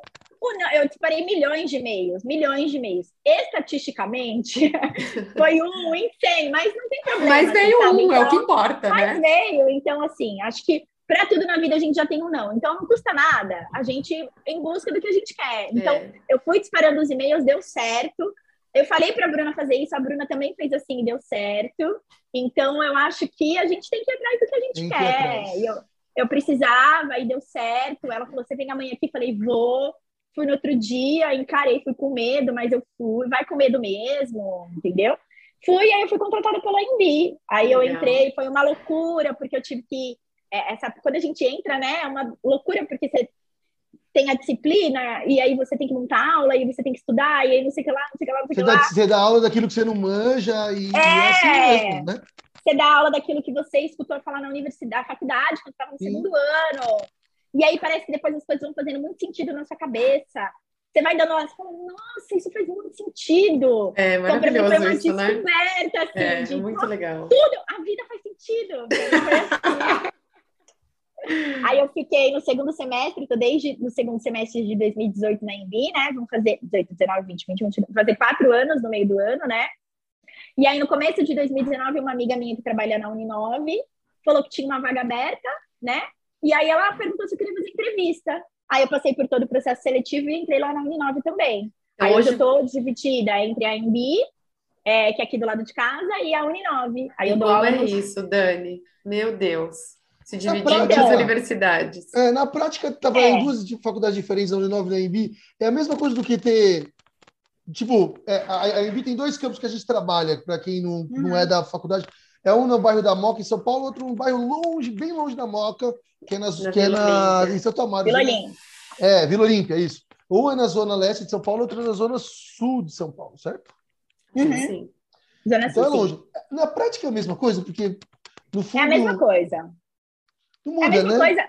eu disparei milhões de e-mails, milhões de e-mails. Estatisticamente, (laughs) foi um em 100, mas não tem problema. Mas veio um, então, é o que então, importa, mas né? Mas veio, então, assim, acho que para tudo na vida a gente já tem um não. Então, não custa nada a gente em busca do que a gente quer. Então, é. eu fui disparando os e-mails, deu certo. Eu falei para a Bruna fazer isso, a Bruna também fez assim, deu certo. Então, eu acho que a gente tem que ir atrás do que a gente tem quer. Que eu, eu precisava e deu certo. Ela falou: você vem amanhã aqui? Falei: vou. Fui no outro dia, encarei, fui com medo, mas eu fui, vai com medo mesmo, entendeu? Fui, aí eu fui contratada pela Embi. Aí eu entrei, foi uma loucura, porque eu tive que. É, essa, quando a gente entra, né, é uma loucura, porque você tem a disciplina, e aí você tem que montar aula, e você tem que estudar, e aí não sei o que lá, não sei o que lá, não sei o que lá. Você dá aula daquilo que você não manja, e é, é assim mesmo, né? Você dá aula daquilo que você escutou falar na universidade, na faculdade, quando estava no Sim. segundo ano. E aí parece que depois as coisas vão fazendo muito sentido na sua cabeça. Você vai dando elas fala, nossa, isso faz muito sentido. É maravilhoso então, mim, isso, né? Descoberta, assim, é, de, muito legal. Tudo, a vida faz sentido. (laughs) Aí eu fiquei no segundo semestre, tô desde o segundo semestre de 2018 na Embi, né? Vamos fazer 18, 19, 20, 21, 22, vamos fazer quatro anos no meio do ano, né? E aí no começo de 2019, uma amiga minha que trabalha na Uninove falou que tinha uma vaga aberta, né? E aí ela perguntou se eu queria fazer entrevista. Aí eu passei por todo o processo seletivo e entrei lá na Uninove também. Então, aí hoje eu estou dividida entre a MB é, que é aqui do lado de casa, e a Uninove. Aí eu dou Como é isso, Dani? Meu Deus. Se dividir em duas universidades. É, na prática, trabalhar é. em duas faculdades diferentes, a Uninove e a Embi, é a mesma coisa do que ter tipo, é, a, a Embi tem dois campos que a gente trabalha, para quem não, uhum. não é da faculdade. É um no bairro da Moca, em São Paulo, outro no bairro longe, bem longe da Moca, que é, nas, que é na, em Santo Amaro. Vila Olímpia. É, Vila Olímpia, isso. Ou é na zona leste de São Paulo, outra na zona sul de São Paulo, certo? Uhum. Sim. Zona então sul, é longe. Sim. Na prática é a mesma coisa, porque no fundo... É a mesma coisa. Não muda, é a mesma né? coisa.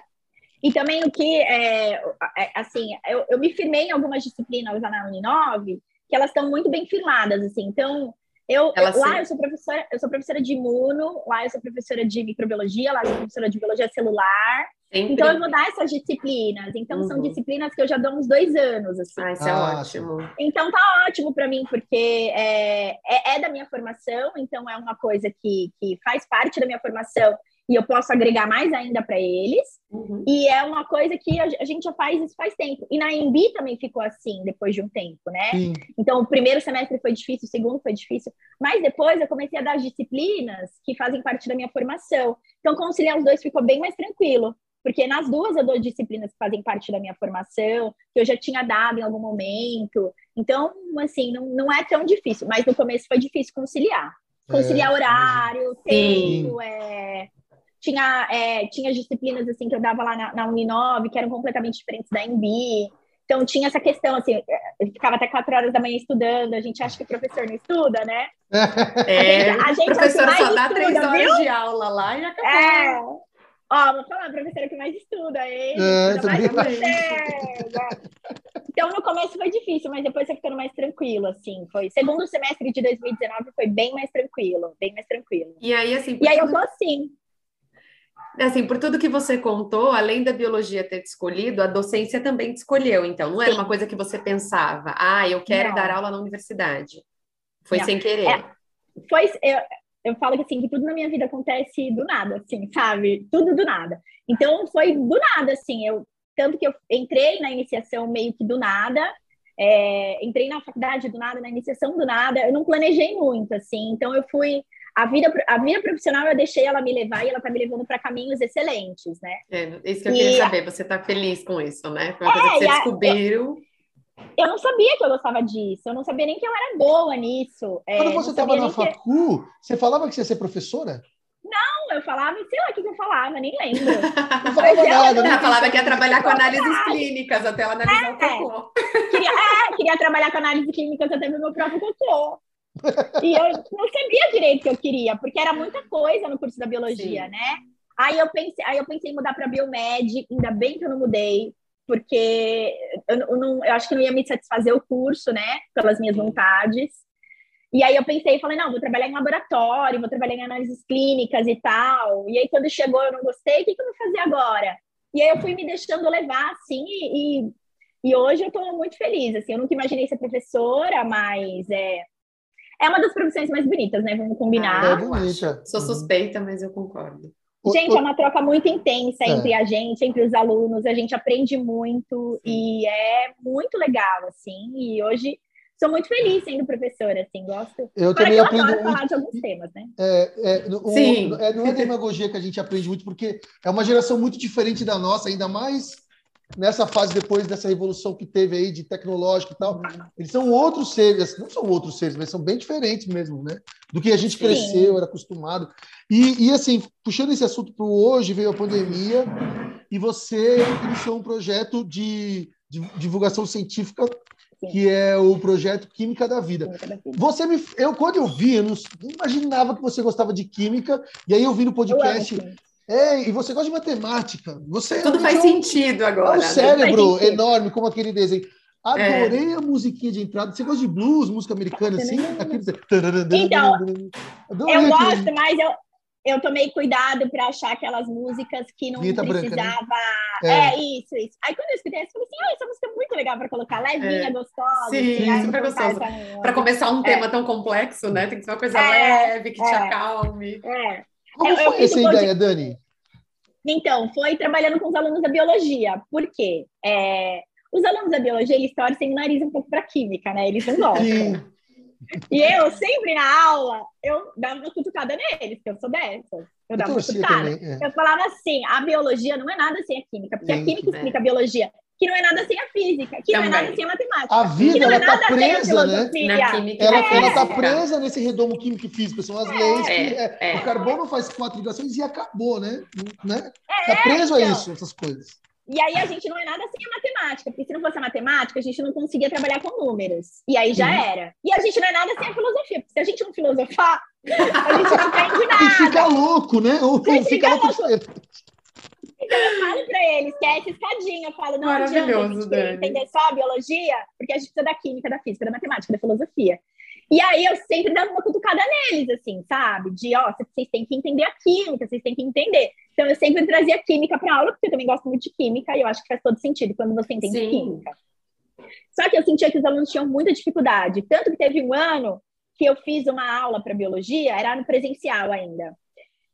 E também o que, é, é, assim, eu, eu me firmei em algumas disciplinas na Uninove, que elas estão muito bem firmadas, assim. Então, eu, eu lá eu sou professora, eu sou professora de imuno, lá eu sou professora de microbiologia, lá eu sou professora de biologia celular. Sempre. Então eu vou dar essas disciplinas. Então uhum. são disciplinas que eu já dou uns dois anos, assim. Ah, isso é ah, ótimo. Então tá ótimo para mim, porque é, é, é, da minha formação, então é uma coisa que, que faz parte da minha formação e eu posso agregar mais ainda para eles. Uhum. E é uma coisa que a, gente já faz isso faz tempo. E na Embi também ficou assim depois de um tempo, né? Sim. Então o primeiro semestre foi difícil, o segundo foi difícil, mas depois eu comecei a dar as disciplinas que fazem parte da minha formação. Então conciliar os dois ficou bem mais tranquilo. Porque nas duas eu dou disciplinas que fazem parte da minha formação, que eu já tinha dado em algum momento. Então, assim, não, não é tão difícil. Mas no começo foi difícil conciliar. Conciliar é, horário, tempo, é, tinha, é, tinha disciplinas assim que eu dava lá na, na Uninove que eram completamente diferentes da MB. Então tinha essa questão, assim, eu ficava até quatro horas da manhã estudando, a gente acha que o professor não estuda, né? É, a gente, a professor só dá estuda, três horas viu? de aula lá e acabou. É. Ó, vou falar, a professora que mais estuda, ele, é, estuda mais você. Né? Então, no começo foi difícil, mas depois foi ficando mais tranquilo, assim. Foi segundo semestre de 2019 foi bem mais tranquilo, bem mais tranquilo. E aí, assim... E aí eu tô assim, Assim, por tudo que você contou, além da biologia ter te escolhido, a docência também te escolheu, então. Não era Sim. uma coisa que você pensava, ah, eu quero não. dar aula na universidade. Foi não. sem querer. É, foi, eu, eu falo que assim, que tudo na minha vida acontece do nada, assim, sabe? Tudo do nada. Então foi do nada, assim, eu tanto que eu entrei na iniciação meio que do nada, é, entrei na faculdade do nada, na iniciação do nada, eu não planejei muito, assim, então eu fui a vida, a vida profissional eu deixei ela me levar e ela tá me levando para caminhos excelentes, né? É, isso que eu e queria saber, você tá feliz com isso, né? Foi uma é, coisa que você descobriu. Eu, eu, não sabia que eu gostava disso, eu não sabia nem que eu era boa nisso. É, Quando você estava na facu, que... você falava que você ia ser professora? Não, eu falava, sei lá o que, eu falava, nem lembro. (laughs) Não falava nada. Ela falava que ia trabalhar com análises clínicas até ela analisar é, o cocô. Queria, é, queria trabalhar com análises clínicas até ver meu próprio cocô. E eu não sabia direito o que eu queria, porque era muita coisa no curso da biologia, Sim. né? Aí eu pensei, aí eu pensei em mudar para biomed, ainda bem que eu não mudei, porque eu, eu, não, eu acho que não ia me satisfazer o curso, né? Pelas minhas vontades. E aí eu pensei, falei, não, vou trabalhar em laboratório, vou trabalhar em análises clínicas e tal. E aí quando chegou eu não gostei, o que, que eu vou fazer agora? E aí eu fui me deixando levar, assim, e, e hoje eu estou muito feliz, assim, eu nunca imaginei ser professora, mas é, é uma das profissões mais bonitas, né? Vamos combinar. Ah, é bonita. Sou suspeita, mas eu concordo. Gente, é uma troca muito intensa entre é. a gente, entre os alunos. A gente aprende muito e é muito legal, assim. E hoje sou muito feliz sendo professora, assim, gosto. Eu também eu aprendo muito. falar de alguns temas, né? É, é, o, Sim. É, não é demagogia que a gente aprende muito, porque é uma geração muito diferente da nossa, ainda mais nessa fase depois dessa revolução que teve aí de tecnológico e tal, eles são outros seres, não são outros seres, mas são bem diferentes mesmo, né? Do que a gente cresceu, era acostumado. E, e assim, puxando esse assunto para o hoje, veio a pandemia e você iniciou um projeto de, de divulgação científica que é o projeto Química da Vida. Você me, eu quando eu vi, eu não imaginava que você gostava de química, e aí eu vi no podcast é, e você gosta de matemática. Você Tudo faz sentido agora. É um né? cérebro enorme, como aquele desenho. Adorei é. a musiquinha de entrada. Você gosta de blues, música americana, assim? Então, eu gosto, mas eu, eu tomei cuidado para achar aquelas músicas que não Vinheta precisava. Branca, né? é. é. isso, isso. Aí quando eu escutei eu falei assim: oh, essa música é muito legal para colocar, levinha, é. gostosa. Sim, assim, super gostosa. Para começar um tema tão complexo, né? Tem que ser uma coisa leve, que te acalme. É. Como eu, foi eu essa ideia, Dani? Então, foi trabalhando com os alunos da biologia. Por quê? É, os alunos da biologia, eles torcem o nariz um pouco para química, né? Eles não gostam. Sim. E eu, sempre na aula, eu dava uma cutucada neles, porque eu sou dessa. Eu dava uma cutucada. Também, é. Eu falava assim, a biologia não é nada sem a química, porque Sim, a química explica a biologia que não é nada sem a física, que Também. não é nada sem a matemática. A vida, ela está é presa, né? Na química ela é. está presa nesse redomo químico e físico. São as é. leis que é, é, o carbono faz quatro ligações e acabou, né? né? Tá preso então. a isso, essas coisas. E aí a gente não é nada sem a matemática, porque se não fosse a matemática, a gente não conseguia trabalhar com números. E aí já uhum. era. E a gente não é nada sem a filosofia, porque se a gente não filosofar, (laughs) a gente não (laughs) aprende nada. E fica louco, né? Ou fica, fica louco. louco. Então eu falo para eles que é essa escadinha. Eu falo, não adianta a gente entender só a biologia, porque a gente precisa da química, da física, da matemática, da filosofia. E aí eu sempre dava uma cutucada neles, assim, sabe? De, ó, vocês têm que entender a química, vocês têm que entender. Então eu sempre trazia química para aula, porque eu também gosto muito de química, e eu acho que faz todo sentido quando você entende Sim. química. Só que eu sentia que os alunos tinham muita dificuldade. Tanto que teve um ano que eu fiz uma aula para biologia, era no presencial ainda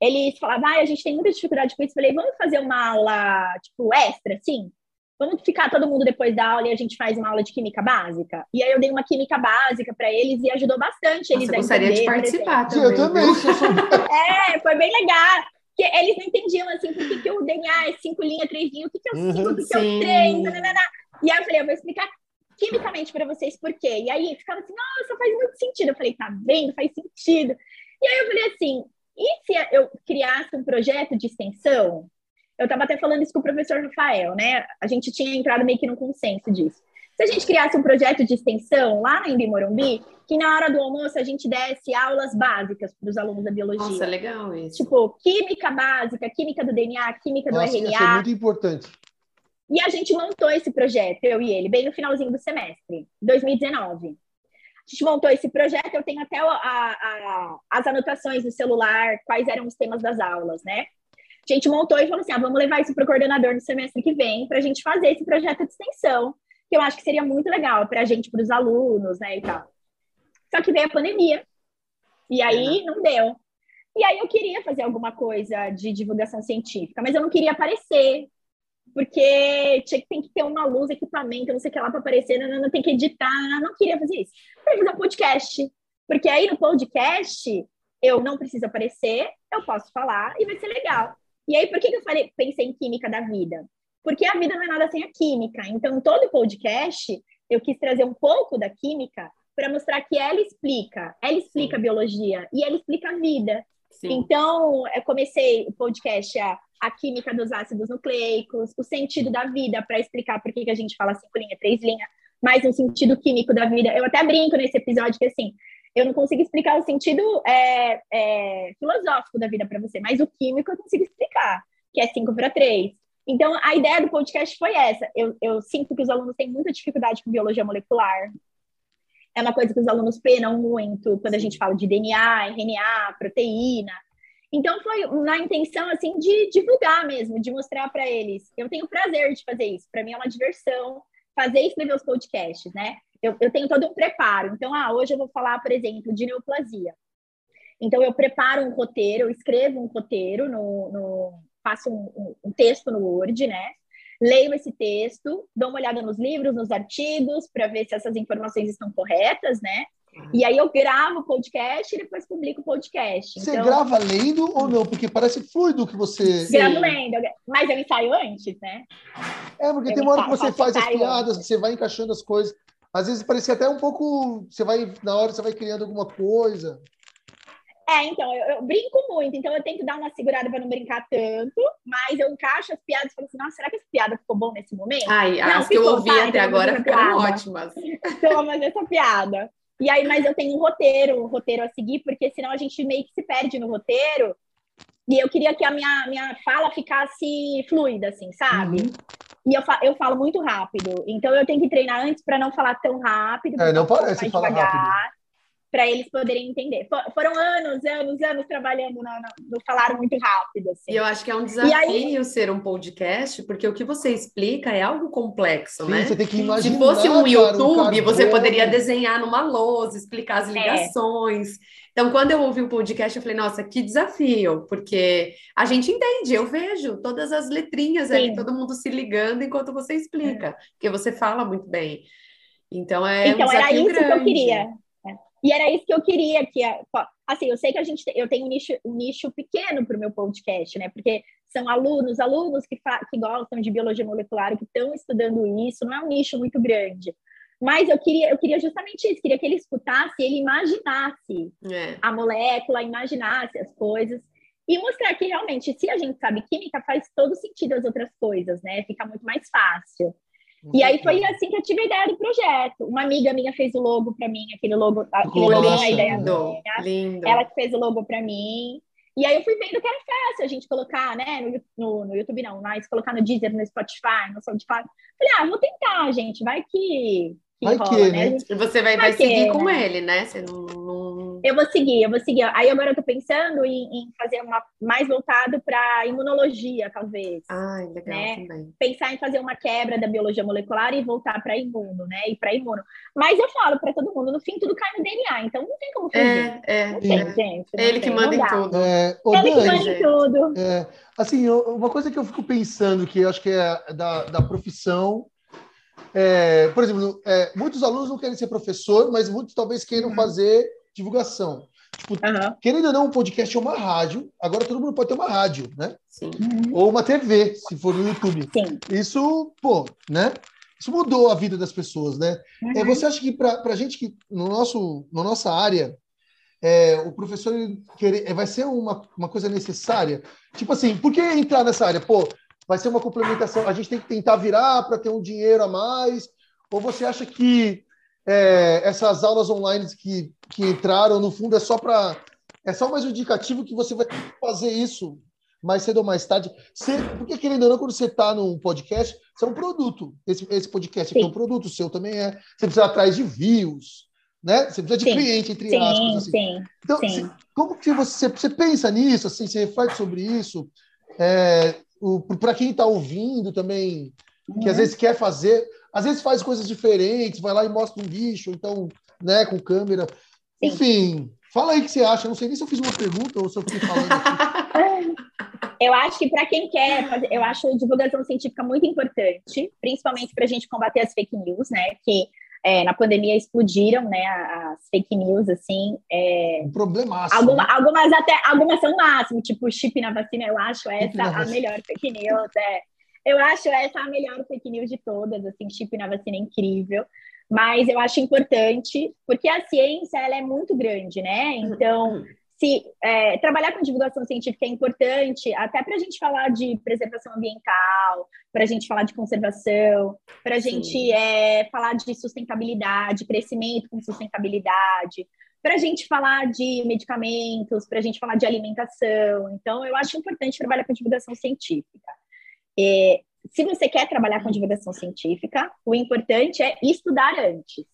eles falavam, ah, a gente tem muita dificuldade com isso. Eu falei, vamos fazer uma aula, tipo, extra, assim? Vamos ficar todo mundo depois da aula e a gente faz uma aula de química básica? E aí eu dei uma química básica para eles e ajudou bastante eles Nossa, a gostaria de participar também. Eu também. (laughs) (laughs) é, foi bem legal. Porque eles não entendiam, assim, por que, que o DNA é cinco linhas, três linhas, o que, que é o cinco, uhum, o que, que é o três, nananana. E aí eu falei, eu vou explicar quimicamente para vocês por quê. E aí ficava assim, nossa, faz muito sentido. Eu falei, tá vendo? Faz sentido. E aí eu falei assim, e se eu criasse um projeto de extensão? Eu estava até falando isso com o professor Rafael, né? A gente tinha entrado meio que no consenso disso. Se a gente criasse um projeto de extensão lá na Embi Morumbi, que na hora do almoço a gente desse aulas básicas para os alunos da biologia. Nossa, legal isso. Tipo, química básica, química do DNA, química Nossa, do RNA. Isso é muito importante. E a gente montou esse projeto, eu e ele, bem no finalzinho do semestre, 2019 a gente montou esse projeto, eu tenho até a, a, as anotações no celular, quais eram os temas das aulas, né? A gente montou e falou assim: ah, vamos levar isso para o coordenador no semestre que vem, para a gente fazer esse projeto de extensão, que eu acho que seria muito legal para a gente, para os alunos, né, e tal. Só que veio a pandemia, e aí não deu. E aí eu queria fazer alguma coisa de divulgação científica, mas eu não queria aparecer, porque tinha, tem que ter uma luz, equipamento, não sei o que lá para aparecer, não, não, tem que editar, não, não queria fazer isso. Queria fazer um podcast, porque aí no podcast eu não preciso aparecer, eu posso falar e vai ser legal. E aí, por que, que eu falei, pensei em química da vida? Porque a vida não é nada sem a química. Então, todo podcast, eu quis trazer um pouco da química para mostrar que ela explica, ela explica a biologia e ela explica a vida. Sim. Então, eu comecei o podcast a a química dos ácidos nucleicos, o sentido da vida, para explicar por que, que a gente fala cinco linhas, três linhas, mais um sentido químico da vida. Eu até brinco nesse episódio que, assim, eu não consigo explicar o sentido é, é, filosófico da vida para você, mas o químico eu consigo explicar, que é cinco para três. Então, a ideia do podcast foi essa. Eu, eu sinto que os alunos têm muita dificuldade com biologia molecular. É uma coisa que os alunos penam muito quando a gente fala de DNA, RNA, proteína. Então foi na intenção assim de divulgar mesmo, de mostrar para eles. Eu tenho prazer de fazer isso. Para mim é uma diversão fazer e escrever os podcasts, né? Eu, eu, tenho todo um preparo. Então, ah, hoje eu vou falar, por exemplo, de neoplasia. Então eu preparo um roteiro, eu escrevo um roteiro no, no faço um, um, um texto no Word, né? Leio esse texto, dou uma olhada nos livros, nos artigos, para ver se essas informações estão corretas, né? E aí eu gravo o podcast e depois publico o podcast. Você então, grava lendo ou não? Porque parece fluido que você. Gravo lendo, mas eu ensaio antes, né? É, porque eu tem uma hora que você faz as piadas, antes. você vai encaixando as coisas. Às vezes parece até um pouco. Você vai, na hora, você vai criando alguma coisa. É, então, eu, eu, brinco muito, então eu tento dar uma segurada para não brincar tanto, mas eu encaixo as piadas e falo assim, nossa, será que essa piada ficou bom nesse momento? Ai, não, as ficou, que eu ouvi tá, até então agora ficaram ótimas. (laughs) Então, fazer essa piada. E aí, mas eu tenho um roteiro, um roteiro a seguir, porque senão a gente meio que se perde no roteiro. E eu queria que a minha, minha fala ficasse fluida, assim, sabe? Uhum. E eu, fa eu falo muito rápido. Então eu tenho que treinar antes para não falar tão rápido. É, não parece falar rápido para eles poderem entender. For, foram anos, anos, anos trabalhando no, no, no falar muito rápido. Assim. E eu acho que é um desafio aí... ser um podcast, porque o que você explica é algo complexo, Sim, né? Você tem que imaginar, Se fosse um YouTube, um você poderia desenhar numa lousa, explicar as é. ligações. É. Então, quando eu ouvi o podcast, eu falei, nossa, que desafio, porque a gente entende, eu vejo todas as letrinhas Sim. ali, todo mundo se ligando enquanto você explica, é. porque você fala muito bem. Então, é então, um era isso grande. que eu queria. E era isso que eu queria que assim, eu sei que a gente eu tenho um nicho, um nicho pequeno para o meu podcast, né? Porque são alunos, alunos que, que gostam de biologia molecular, que estão estudando isso, não é um nicho muito grande. Mas eu queria, eu queria justamente isso, queria que ele escutasse, ele imaginasse é. a molécula, imaginasse as coisas e mostrar que realmente, se a gente sabe química, faz todo sentido as outras coisas, né? Fica muito mais fácil. E aí foi assim que eu tive a ideia do projeto. Uma amiga minha fez o logo para mim, aquele logo, aquele logo a ideia lindo, lindo. Ela que fez o logo para mim. E aí eu fui vendo que era fácil a gente colocar, né, no, no, no YouTube não, mas colocar no Deezer, no Spotify, no Spotify. Falei, ah, vou tentar, gente, vai que que vai rola, que, né? né? Você vai, vai, vai seguir que, com né? ele, né? Você não, não, Eu vou seguir, eu vou seguir. Aí agora eu tô pensando em, em fazer uma mais voltado para imunologia, talvez. Ah, legal né? também. Pensar em fazer uma quebra da biologia molecular e voltar para imuno, né? E para imuno. Mas eu falo para todo mundo, no fim tudo cai no DNA, então não tem como fazer. É, é. Não tem, é. gente. Não ele tem, que manda em tudo. É, ele que manda em tudo. É, assim, uma coisa que eu fico pensando que eu acho que é da, da profissão é, por exemplo, é, muitos alunos não querem ser professor, mas muitos talvez queiram uhum. fazer divulgação. Tipo, uhum. Querendo ou não, um podcast é uma rádio. Agora todo mundo pode ter uma rádio, né? Sim. Uhum. Ou uma TV, se for no YouTube. Sim. Isso, pô, né? Isso mudou a vida das pessoas, né? Uhum. É, você acha que para a gente que no nosso, na nossa área, é, o professor querer, vai ser uma, uma coisa necessária? Tipo assim, por que entrar nessa área? Pô, vai ser uma complementação. A gente tem que tentar virar para ter um dinheiro a mais? Ou você acha que é, essas aulas online que, que entraram, no fundo, é só para. É só mais um indicativo que você vai fazer isso mais cedo ou mais tarde. Você, porque, querendo ou não, quando você está num podcast, você é um produto. Esse, esse podcast aqui é um produto, o seu também é. Você precisa atrás de views, né? Você precisa de sim. cliente, entre sim, aspas. Assim. Sim, então, sim. Você, como que você, você pensa nisso? Assim, você reflete sobre isso? É, para quem está ouvindo também, que uhum. às vezes quer fazer, às vezes faz coisas diferentes, vai lá e mostra um bicho, então, né, com câmera. Sim. Enfim, fala aí o que você acha. Eu não sei nem se eu fiz uma pergunta ou se eu fiquei falando aqui. (laughs) Eu acho que para quem quer fazer, eu acho divulgação científica muito importante, principalmente para a gente combater as fake news, né? Que é, na pandemia explodiram, né, as fake news, assim. É, um problemaço. Alguma, né? Algumas até, algumas são máximo, tipo chip na vacina, eu acho essa a melhor fake news, é. Eu acho essa a melhor fake news de todas, assim, chip na vacina é incrível. Mas eu acho importante, porque a ciência, ela é muito grande, né? Então, se é, trabalhar com divulgação científica é importante, até para a gente falar de preservação ambiental, para a gente falar de conservação, para a gente é, falar de sustentabilidade, crescimento com sustentabilidade, para a gente falar de medicamentos, para a gente falar de alimentação. Então, eu acho importante trabalhar com divulgação científica. É, se você quer trabalhar com divulgação científica, o importante é estudar antes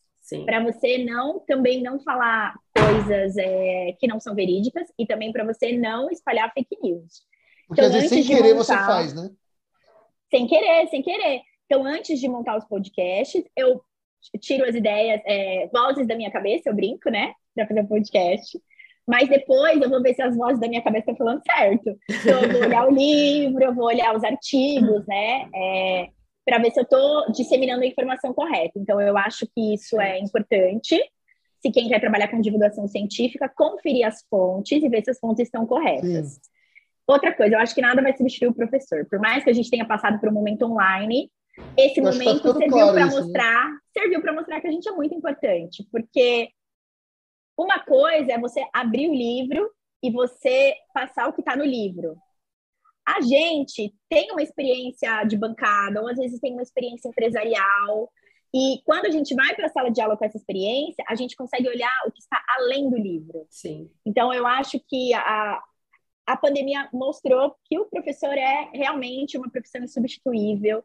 para você não também não falar coisas é, que não são verídicas e também para você não espalhar fake news. Porque então, às vezes sem querer montar, você faz, né? Sem querer, sem querer. Então, antes de montar os podcasts, eu tiro as ideias, é, vozes da minha cabeça, eu brinco, né? Para fazer um podcast. Mas depois eu vou ver se as vozes da minha cabeça estão falando certo. Então, eu vou olhar o livro, eu vou olhar os artigos, né? É, para ver se eu estou disseminando a informação correta. Então, eu acho que isso é importante. Se quem quer trabalhar com divulgação científica, conferir as fontes e ver se as fontes estão corretas. Sim. Outra coisa, eu acho que nada vai substituir o professor. Por mais que a gente tenha passado por um momento online, esse eu tá momento tá serviu claro para mostrar, né? serviu para mostrar que a gente é muito importante, porque uma coisa é você abrir o livro e você passar o que está no livro a gente tem uma experiência de bancada, ou às vezes tem uma experiência empresarial, e quando a gente vai para a sala de aula com essa experiência, a gente consegue olhar o que está além do livro. Sim. Então, eu acho que a, a pandemia mostrou que o professor é realmente uma profissão insubstituível,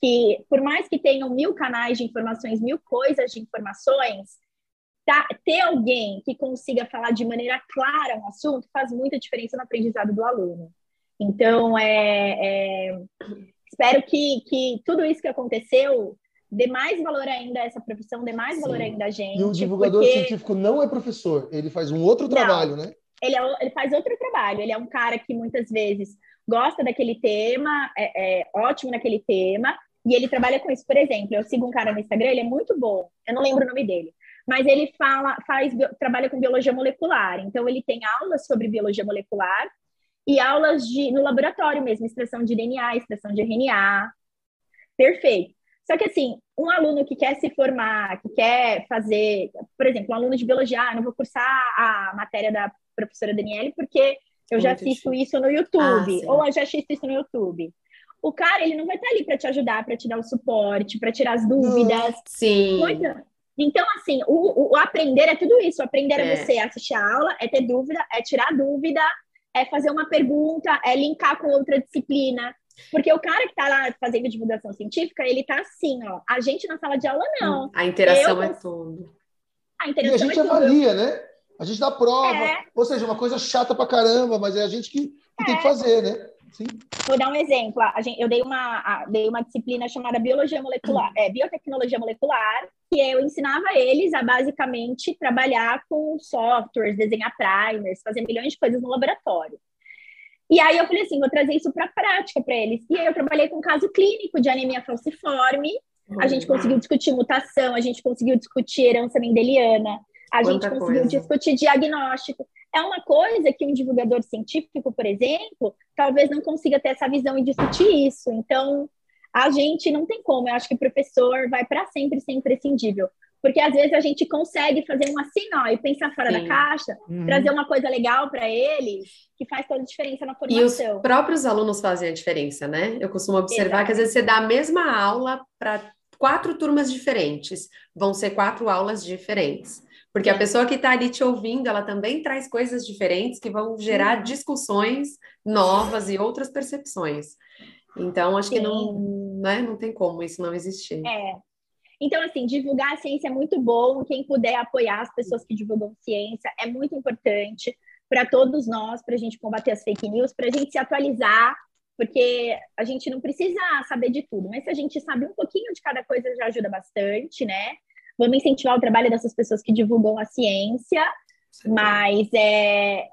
que por mais que tenham mil canais de informações, mil coisas de informações, tá, ter alguém que consiga falar de maneira clara um assunto faz muita diferença no aprendizado do aluno. Então, é, é, espero que, que tudo isso que aconteceu dê mais valor ainda a essa profissão, dê mais Sim. valor ainda a gente. E o divulgador porque... científico não é professor, ele faz um outro trabalho, não, né? Ele, é, ele faz outro trabalho, ele é um cara que muitas vezes gosta daquele tema, é, é ótimo naquele tema, e ele trabalha com isso. Por exemplo, eu sigo um cara no Instagram, ele é muito bom, eu não lembro o nome dele, mas ele fala, faz, trabalha com biologia molecular. Então, ele tem aulas sobre biologia molecular e aulas de, no laboratório mesmo, extração de DNA, extração de RNA. Perfeito. Só que, assim, um aluno que quer se formar, que quer fazer, por exemplo, um aluno de biologia, ah, não vou cursar a matéria da professora Daniele porque eu já assisto isso no YouTube, ah, ou eu já assisto isso no YouTube. O cara, ele não vai estar ali para te ajudar, para te dar o suporte, para tirar as dúvidas. Sim. Muito. Então, assim, o, o, aprender é tudo isso. O aprender é. é você assistir a aula, é ter dúvida, é tirar dúvida, é fazer uma pergunta, é linkar com outra disciplina. Porque o cara que está lá fazendo divulgação científica, ele está assim, ó. A gente na sala de aula, não. A interação Eu, é tudo. A interação e a gente é avalia, né? A gente dá prova. É. Ou seja, uma coisa chata pra caramba, mas é a gente que, que é. tem que fazer, né? Sim. Vou dar um exemplo. Eu dei uma, dei uma disciplina chamada Biologia Molecular, é, Biotecnologia Molecular, que eu ensinava eles a basicamente trabalhar com softwares, desenhar primers, fazer milhões de coisas no laboratório. E aí eu falei assim, vou trazer isso para a prática para eles. E aí eu trabalhei com um caso clínico de anemia falciforme. A gente conseguiu discutir mutação, a gente conseguiu discutir herança mendeliana, a Quanta gente conseguiu coisa. discutir diagnóstico. É uma coisa que um divulgador científico, por exemplo, talvez não consiga ter essa visão e discutir isso. Então, a gente não tem como. Eu acho que o professor vai para sempre ser imprescindível. Porque às vezes a gente consegue fazer um assim, ó, e pensar fora Sim. da caixa, uhum. trazer uma coisa legal para eles, que faz toda a diferença na formação. E os próprios alunos fazem a diferença, né? Eu costumo observar Exato. que às vezes você dá a mesma aula para quatro turmas diferentes, vão ser quatro aulas diferentes. Porque a pessoa que está ali te ouvindo, ela também traz coisas diferentes que vão gerar discussões novas e outras percepções. Então, acho Sim. que não, né, não tem como isso não existir. É. Então, assim, divulgar a ciência é muito bom. Quem puder apoiar as pessoas que divulgam ciência é muito importante para todos nós, para a gente combater as fake news, para a gente se atualizar, porque a gente não precisa saber de tudo, mas se a gente sabe um pouquinho de cada coisa já ajuda bastante, né? Vamos incentivar o trabalho dessas pessoas que divulgam a ciência, Sim. mas é,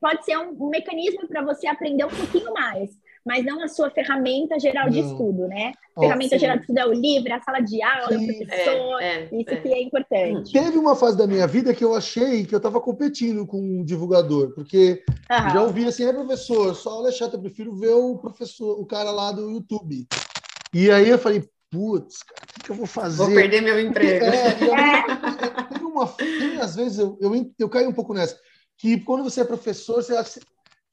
pode ser um, um mecanismo para você aprender um pouquinho mais, mas não a sua ferramenta geral de estudo, né? Oh, ferramenta sim. geral de estudo é o livro, a sala de aula, sim. o professor, é, é, isso é. que é importante. Teve uma fase da minha vida que eu achei que eu estava competindo com um divulgador, porque uhum. já ouvi assim, é professor, só aula é chata, eu prefiro ver o professor, o cara lá do YouTube. E aí eu falei, putz, cara, o que, eu vou fazer? Vou perder meu emprego. (laughs) É, tem uma, tem, às vezes eu, eu, eu caio um pouco nessa, que quando você é professor, você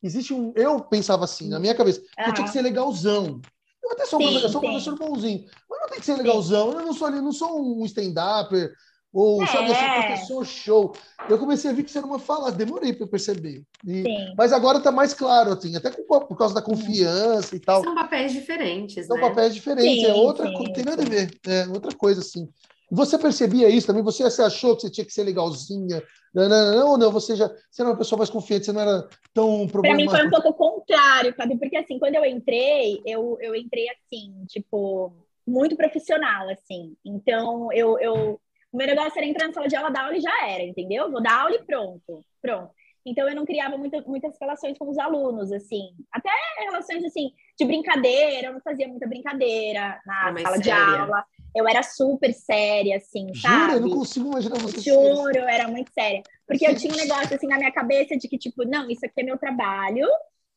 existe um. Eu pensava assim, na minha cabeça, uhum. eu tinha que ser legalzão. Eu até sou, sim, um, eu sou um professor bonzinho, mas não tem que ser legalzão. Sim. Eu não sou ali, não sou um stand-upper, ou, é. sabe, assim, professor show. Eu comecei a ver que isso era uma fala, demorei para perceber. E, mas agora está mais claro, assim, até por causa da confiança e tal. São papéis diferentes, São né? papéis diferentes, é sim, é outra coisa, tem nada a ver, é outra coisa, assim. Você percebia isso também? Você, você achou que você tinha que ser legalzinha? Não, não, não, ou não? Você já você era uma pessoa mais confiante, você não era tão problemática? Para mim foi um pouco o contrário, sabe? Porque, assim, quando eu entrei, eu, eu entrei, assim, tipo, muito profissional, assim. Então, eu, eu o meu negócio era entrar na sala de aula, dar aula e já era, entendeu? Vou dar aula e pronto, pronto. Então eu não criava muita, muitas relações com os alunos, assim, até relações assim de brincadeira, eu não fazia muita brincadeira na sala séria. de aula. Eu era super séria, assim, Jura? sabe? Eu não consigo imaginar você. Juro, eu era muito séria. Porque eu tinha um negócio assim na minha cabeça de que, tipo, não, isso aqui é meu trabalho,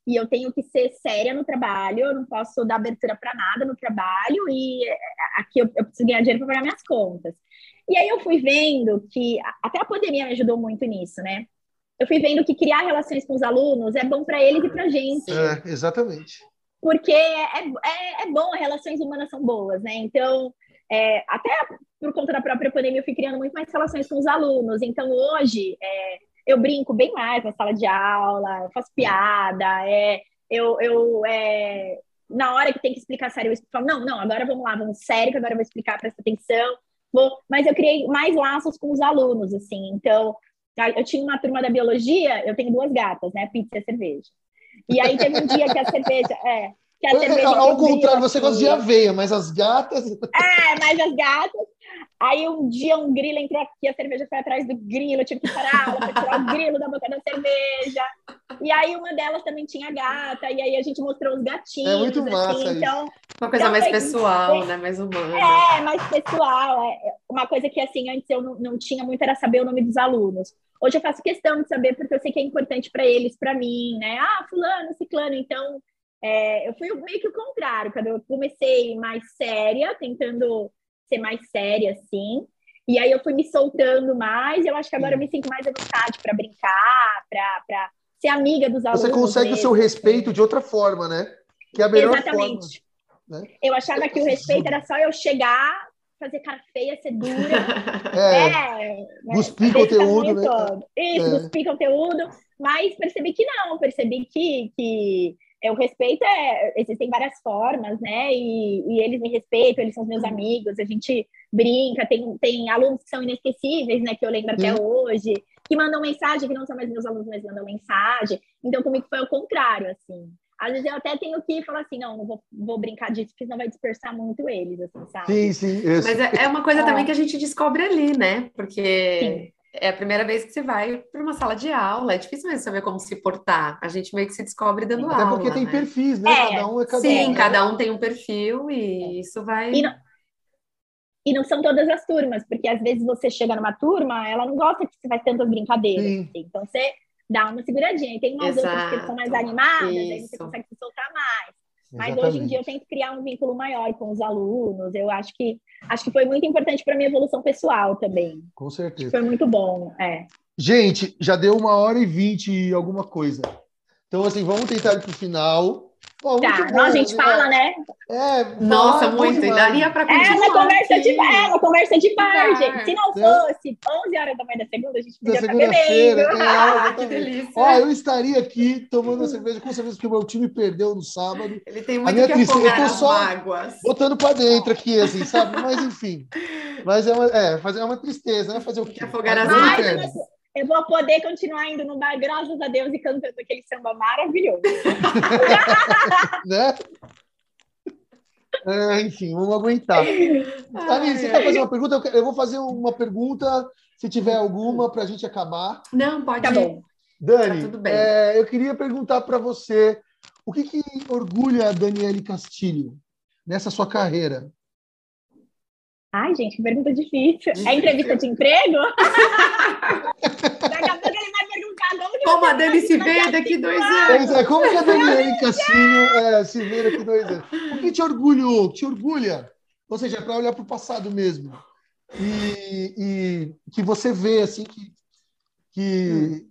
e eu tenho que ser séria no trabalho, eu não posso dar abertura para nada no trabalho, e eh, aqui eu, eu preciso ganhar dinheiro para pagar minhas contas. E aí eu fui vendo que, até a pandemia me ajudou muito nisso, né? Eu fui vendo que criar relações com os alunos é bom para eles e para gente. É, exatamente. Porque é, é, é bom, relações humanas são boas, né? Então, é, até por conta da própria pandemia, eu fui criando muito mais relações com os alunos. Então, hoje, é, eu brinco bem mais na sala de aula, eu faço piada, é, eu, eu é, na hora que tem que explicar sério, eu falo, não, não, agora vamos lá, vamos sério, que agora eu vou explicar, presta atenção mas eu criei mais laços com os alunos, assim. Então, eu tinha uma turma da biologia, eu tenho duas gatas, né? Pizza e cerveja. E aí teve um dia que a cerveja. É, que a cerveja Ao contrário, você gosta de aveia, mas as gatas. É, mas as gatas. Aí um dia um grilo entrou aqui, a cerveja foi atrás do grilo, eu tive que parar a aula para tirar o grilo da boca da cerveja. E aí uma delas também tinha gata, e aí a gente mostrou os gatinhos. É muito massa assim, Então, uma coisa então, mais pessoal, né? Mais humana. É, mais pessoal. É. uma coisa que, assim, antes eu não, não tinha muito era saber o nome dos alunos. Hoje eu faço questão de saber porque eu sei que é importante para eles, para mim, né? Ah, fulano, ciclano. Então, é, eu fui meio que o contrário, quando eu comecei mais séria, tentando ser mais séria, assim. E aí eu fui me soltando mais, eu acho que agora eu me sinto mais à vontade para brincar, para ser amiga dos alunos. Você consegue mesmo, o seu respeito assim. de outra forma, né? Que é a melhor Exatamente. forma. Né? Eu achava que o respeito era só eu chegar, fazer cara feia, ser dura. (laughs) É, é né? cuspir conteúdo, né? Todo. Isso, é. cuspir conteúdo. Mas percebi que não, percebi que, que é, o respeito é. Existem várias formas, né? E, e, eles me respeitam, eles são meus amigos, a gente brinca, tem, tem alunos que são inesquecíveis, né? Que eu lembro até hoje, que mandam mensagem, que não são mais meus alunos, mas mandam mensagem. Então, comigo foi o contrário, assim. Às vezes eu até tenho que falar assim, não, não vou, vou brincar disso, porque senão vai dispersar muito eles, assim, sabe? Sim, sim. Isso. Mas é, é uma coisa é. também que a gente descobre ali, né? Porque sim. É a primeira vez que você vai para uma sala de aula, é difícil mesmo saber como se portar. A gente meio que se descobre dando até aula. Até porque tem né? perfis, né? É. Cada um é cada sim, um. Sim, cada um tem um perfil e isso vai. E não, e não são todas as turmas, porque às vezes você chega numa turma, ela não gosta que você faz tantas brincadeiras. Assim. Então você dá uma seguradinha. E tem umas Exato. outras que são mais animadas, Isso. aí você consegue se soltar mais. Mas Exatamente. hoje em dia eu tento criar um vínculo maior com os alunos. Eu acho que acho que foi muito importante para minha evolução pessoal também. Com certeza. Foi muito bom, é. Gente, já deu uma hora e vinte e alguma coisa. Então, assim, vamos tentar ir para o final. Pô, tá, bom, a gente né? fala, né? É, Nossa, muito. E daria para continuar. É uma conversa de bar, é uma conversa de bar, gente. Se não fosse 11 horas da manhã da segunda, a gente podia estar bebendo. É, (laughs) ah, que delícia. Ó, eu estaria aqui tomando cerveja, com certeza, porque o meu time perdeu no sábado. Ele tem muito a minha que tristeza, eu tô só mágoas. botando para dentro aqui, assim, sabe? Mas, enfim. Mas é uma, é, é uma tristeza, né? Fazer o quê? Afogar as mágoas eu vou poder continuar indo no bar, graças a Deus, e cantando aquele samba maravilhoso. (laughs) né? É, enfim, vamos aguentar. Aline, você quer fazer uma pergunta? Eu vou fazer uma pergunta, se tiver alguma, para a gente acabar. Não, pode. Tá bom. Dani, tá é, eu queria perguntar para você o que, que orgulha a Daniele Castilho nessa sua carreira? Ai, gente, que pergunta difícil. É entrevista de emprego? (laughs) Daqui a pouco ele vai perguntar onde Como a Dani se vê daqui dois anos. É, como que a Dani Cassino é, se vê daqui dois anos? O que te orgulhou? Te orgulha? Ou seja, é para olhar para o passado mesmo. E, e, que você vê, assim, que... que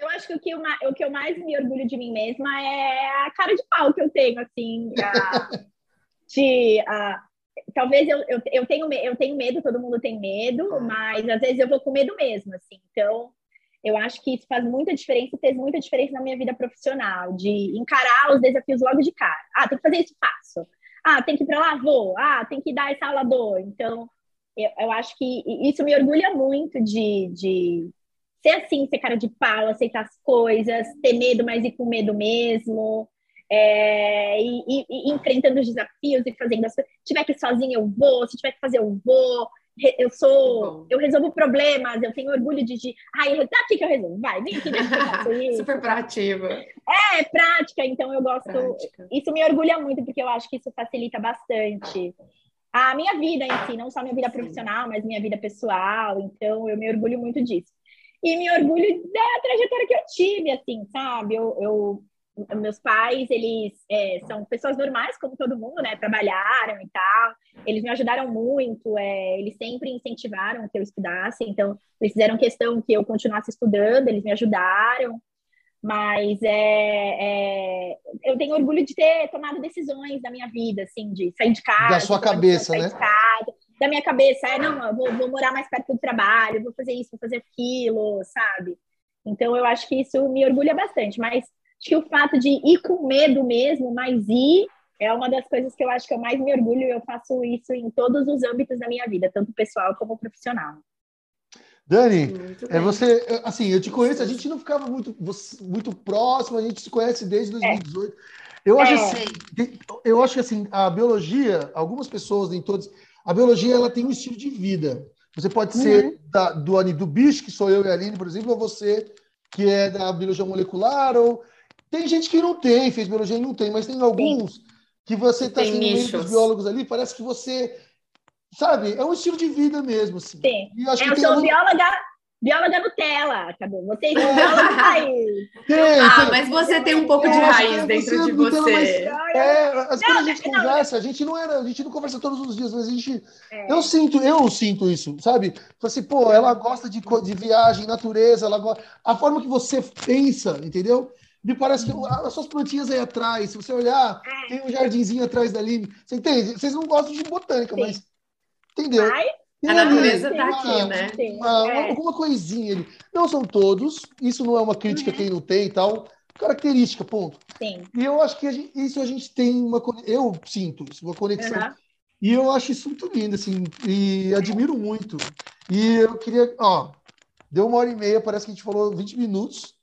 eu acho que o que, eu, o que eu mais me orgulho de mim mesma é a cara de pau que eu tenho, assim, a, (laughs) de... A, talvez eu, eu, eu, tenho, eu tenho medo, todo mundo tem medo, mas às vezes eu vou com medo mesmo, assim. Então, eu acho que isso faz muita diferença fez muita diferença na minha vida profissional, de encarar os desafios logo de cara. Ah, tem que fazer isso, faço. Ah, tem que ir para lá, vou. Ah, tem que dar essa aula, dou. Então, eu, eu acho que isso me orgulha muito de, de ser assim, ser cara de pau, aceitar as coisas, ter medo, mas ir com medo mesmo é, e, e, e, enfrentando os desafios e fazendo as coisas. Se tiver que ir sozinha, eu vou. Se tiver que fazer, eu vou. Eu sou, eu resolvo problemas, eu tenho orgulho de, de ai, tá aqui que eu resolvo, vai, vem aqui, deixa (laughs) Super proativa. É, prática, então eu gosto, prática. isso me orgulha muito, porque eu acho que isso facilita bastante a minha vida em si, não só minha vida Sim. profissional, mas minha vida pessoal, então eu me orgulho muito disso. E me orgulho da trajetória que eu tive, assim, sabe? Eu, eu meus pais, eles é, são pessoas normais, como todo mundo, né? Trabalharam e tal. Eles me ajudaram muito, é, eles sempre incentivaram que eu estudasse, então eles fizeram questão que eu continuasse estudando, eles me ajudaram. Mas é, é, eu tenho orgulho de ter tomado decisões da minha vida, assim, de sair de casa. Da sua cabeça, né? Casa, da minha cabeça, é, não, vou, vou morar mais perto do trabalho, vou fazer isso, vou fazer aquilo, sabe? Então, eu acho que isso me orgulha bastante, mas Acho que o fato de ir com medo mesmo, mas ir, é uma das coisas que eu acho que eu mais me orgulho. Eu faço isso em todos os âmbitos da minha vida, tanto pessoal como profissional. Dani, é você, assim, eu te conheço, a gente não ficava muito, muito próximo, a gente se conhece desde 2018. É. Eu acho é. assim, eu acho que assim, a biologia, algumas pessoas, nem todas, a biologia ela tem um estilo de vida. Você pode ser uhum. da, do, do bicho, que sou eu e a Aline, por exemplo, ou você que é da biologia molecular, ou tem gente que não tem, fez biologia e não tem, mas tem alguns Sim. que você está no meio dos biólogos ali, parece que você sabe, é um estilo de vida mesmo. Assim. Sim. eu, sou um... bióloga bióloga Nutella, acabou. Vocês (laughs) são bióloga raiz. Tem, ah, tem, mas você tem um pouco de raiz dentro de você. é, as não, a gente não, conversa, a gente não era, a gente não conversa todos os dias, mas a gente. É. Eu sinto, eu sinto isso, sabe? Assim, pô, ela gosta de, de viagem, natureza, ela gosta. A forma que você pensa, entendeu? Me parece que as suas plantinhas aí atrás, se você olhar, é. tem um jardinzinho atrás dali. Você entende? Vocês não gostam de botânica, Sim. mas. Entendeu? Mas a natureza está aqui, né? Uma, é. Alguma coisinha ali. Não são todos, isso não é uma crítica uhum. quem não tem e tal. Característica, ponto. Sim. E eu acho que a gente, isso a gente tem uma. Eu sinto isso, uma conexão. Uhum. E eu acho isso muito lindo, assim, e admiro muito. E eu queria, ó, deu uma hora e meia, parece que a gente falou 20 minutos.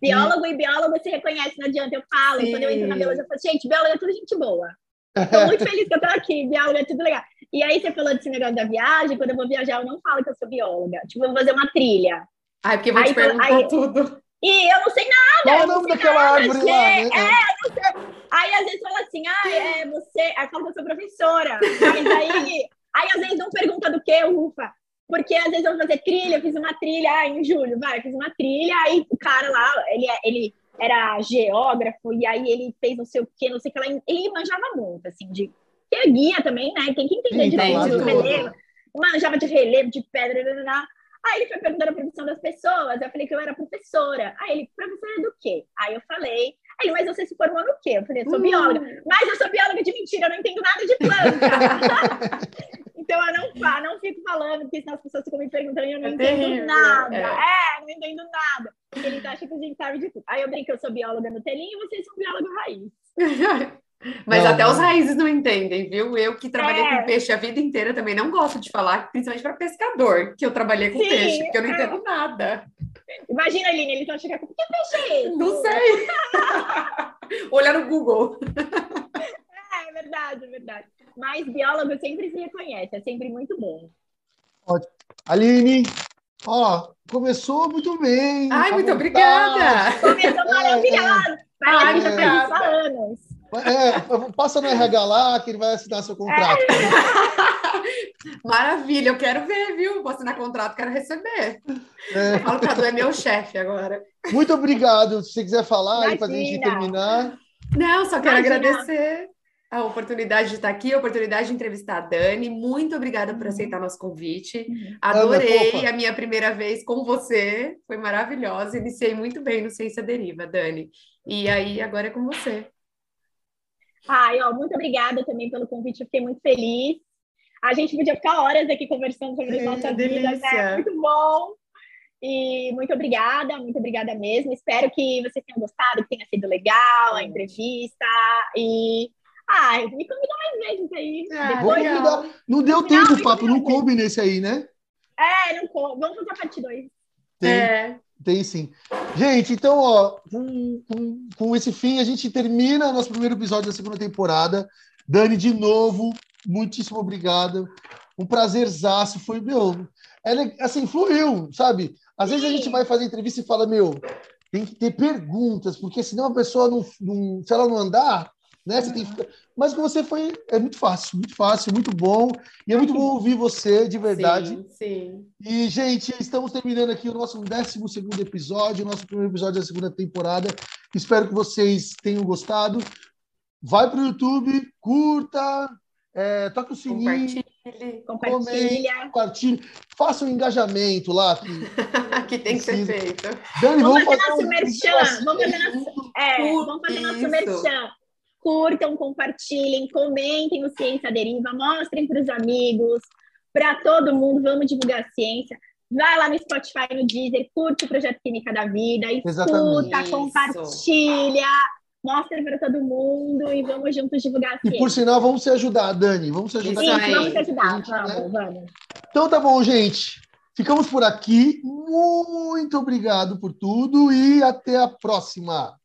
Biólogo e, biólogo se reconhece, não adianta, eu falo. Sim. Quando eu entro na biologia, eu falo, gente, biólogo é tudo gente boa. Estou muito feliz que eu tô aqui, bióloga, é tudo legal. E aí você falou desse negócio da viagem, quando eu vou viajar, eu não falo que eu sou bióloga. Tipo, eu vou fazer uma trilha. Ai, porque eu vou aí, te perguntar aí, tudo. E eu não sei nada. Qual o nome daquela nada, árvore lá? Né? É, eu não sei. Aí às vezes fala assim, ah, é você. Aí fala que eu sou professora. Mas aí, aí às vezes não pergunta do que, ufa. Porque às vezes eu vou fazer trilha, eu fiz uma trilha, ah, em julho, vai, fiz uma trilha, aí o cara lá, ele, é, ele era geógrafo, e aí ele fez não sei o quê, não sei o que lá. Ele manjava muito, assim, de que é guia também, né? Tem que entender de, de relevo. Manjava de relevo, de pedra, blá, blá, blá. Aí ele foi perguntando a profissão das pessoas. Eu falei que eu era professora. Aí ele, professora do quê? Aí eu falei, aí, mas você se formou no quê? Eu falei, eu sou bióloga. Uh. Mas eu sou bióloga de mentira, eu não entendo nada de planta. (laughs) então eu não, não fico falando, porque senão as pessoas ficam me perguntando e eu não é entendo terrível, nada. É. é, não entendo nada. Eles acham que a gente sabe de tudo. Aí eu brinco, eu sou bióloga no telinho e vocês são bióloga raiz. (laughs) Mas não, até não. os raízes não entendem, viu? Eu que trabalhei é. com peixe a vida inteira também não gosto de falar, principalmente para pescador, que eu trabalhei com Sim, peixe, porque eu não é. entendo nada. Imagina, Aline, eles vão chegar com que peixe é esse? Não sei. (laughs) Olhar no Google. É, é verdade, é verdade. Mas biólogo sempre se reconhece, é sempre muito bom. Ótimo. Aline, ó, começou muito bem. Ai, muito obrigada. Começou maravilhoso. Mas a gente já faz isso há anos. É, passa no RH lá que ele vai assinar seu contrato. É. (laughs) Maravilha, eu quero ver, viu? Vou assinar contrato, quero receber. É. Eu falo que a Du é meu chefe agora. Muito obrigado. Se você quiser falar aí para a gente terminar. Não, só quero Imagina. agradecer a oportunidade de estar aqui, a oportunidade de entrevistar a Dani. Muito obrigada por aceitar nosso convite. Uhum. Adorei a minha primeira vez com você, foi maravilhosa. Iniciei muito bem no Ciência Deriva, Dani. E aí, agora é com você. Ai, ó, muito obrigada também pelo convite, eu fiquei muito feliz. A gente podia ficar horas aqui conversando sobre as nossas vidas, né? Muito bom. E muito obrigada, muito obrigada mesmo. Espero que vocês tenham gostado, que tenha sido legal a entrevista. E. Ai, me convida mais vezes aí. É, Depois, não deu tempo, o papo, não coube nesse aí, né? É, não coube. Vamos fazer a parte 2. Tem. É. Tem sim. Gente, então, ó, com, com, com, esse fim, a gente termina nosso primeiro episódio da segunda temporada. Dani, de novo, muitíssimo obrigado. Um prazerzaço. Foi, meu, é, assim, fluiu, sabe? Às vezes a gente vai fazer entrevista e fala, meu, tem que ter perguntas, porque senão a pessoa não, não se ela não andar, né? Você tem que ficar... Mas com você foi é muito fácil, muito fácil, muito bom. E é muito bom ouvir você, de verdade. Sim, sim. E, gente, estamos terminando aqui o nosso 12 episódio, o nosso primeiro episódio da segunda temporada. Espero que vocês tenham gostado. Vai para o YouTube, curta, é, toca o sininho. Compartilhe. Compartilha. Compartilhe. Faça um engajamento lá. Que, (laughs) que tem que ser feito. Dani, vamos, vamos fazer, fazer nosso um... merchan. Vamos fazer nosso, é, vamos fazer nosso merchan curtam, compartilhem, comentem o Ciência Deriva, mostrem para os amigos, para todo mundo, vamos divulgar a ciência. Vai lá no Spotify, no Deezer, curte o Projeto Química da Vida, escuta, compartilha, mostra para todo mundo e vamos juntos divulgar a ciência. E por sinal, vamos se ajudar, Dani, vamos se ajudar. Isso, vamos se ajudar, vamos, né? vamos. Então tá bom, gente. Ficamos por aqui. Muito obrigado por tudo e até a próxima.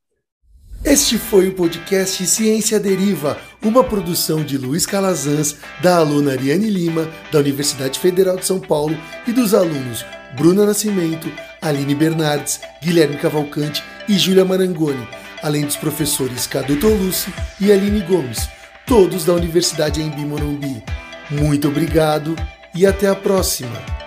Este foi o podcast Ciência Deriva, uma produção de Luiz Calazans, da aluna Ariane Lima, da Universidade Federal de São Paulo, e dos alunos Bruna Nascimento, Aline Bernardes, Guilherme Cavalcante e Júlia Marangoni, além dos professores Cadu Tolucci e Aline Gomes, todos da Universidade Embi Morumbi. Muito obrigado e até a próxima!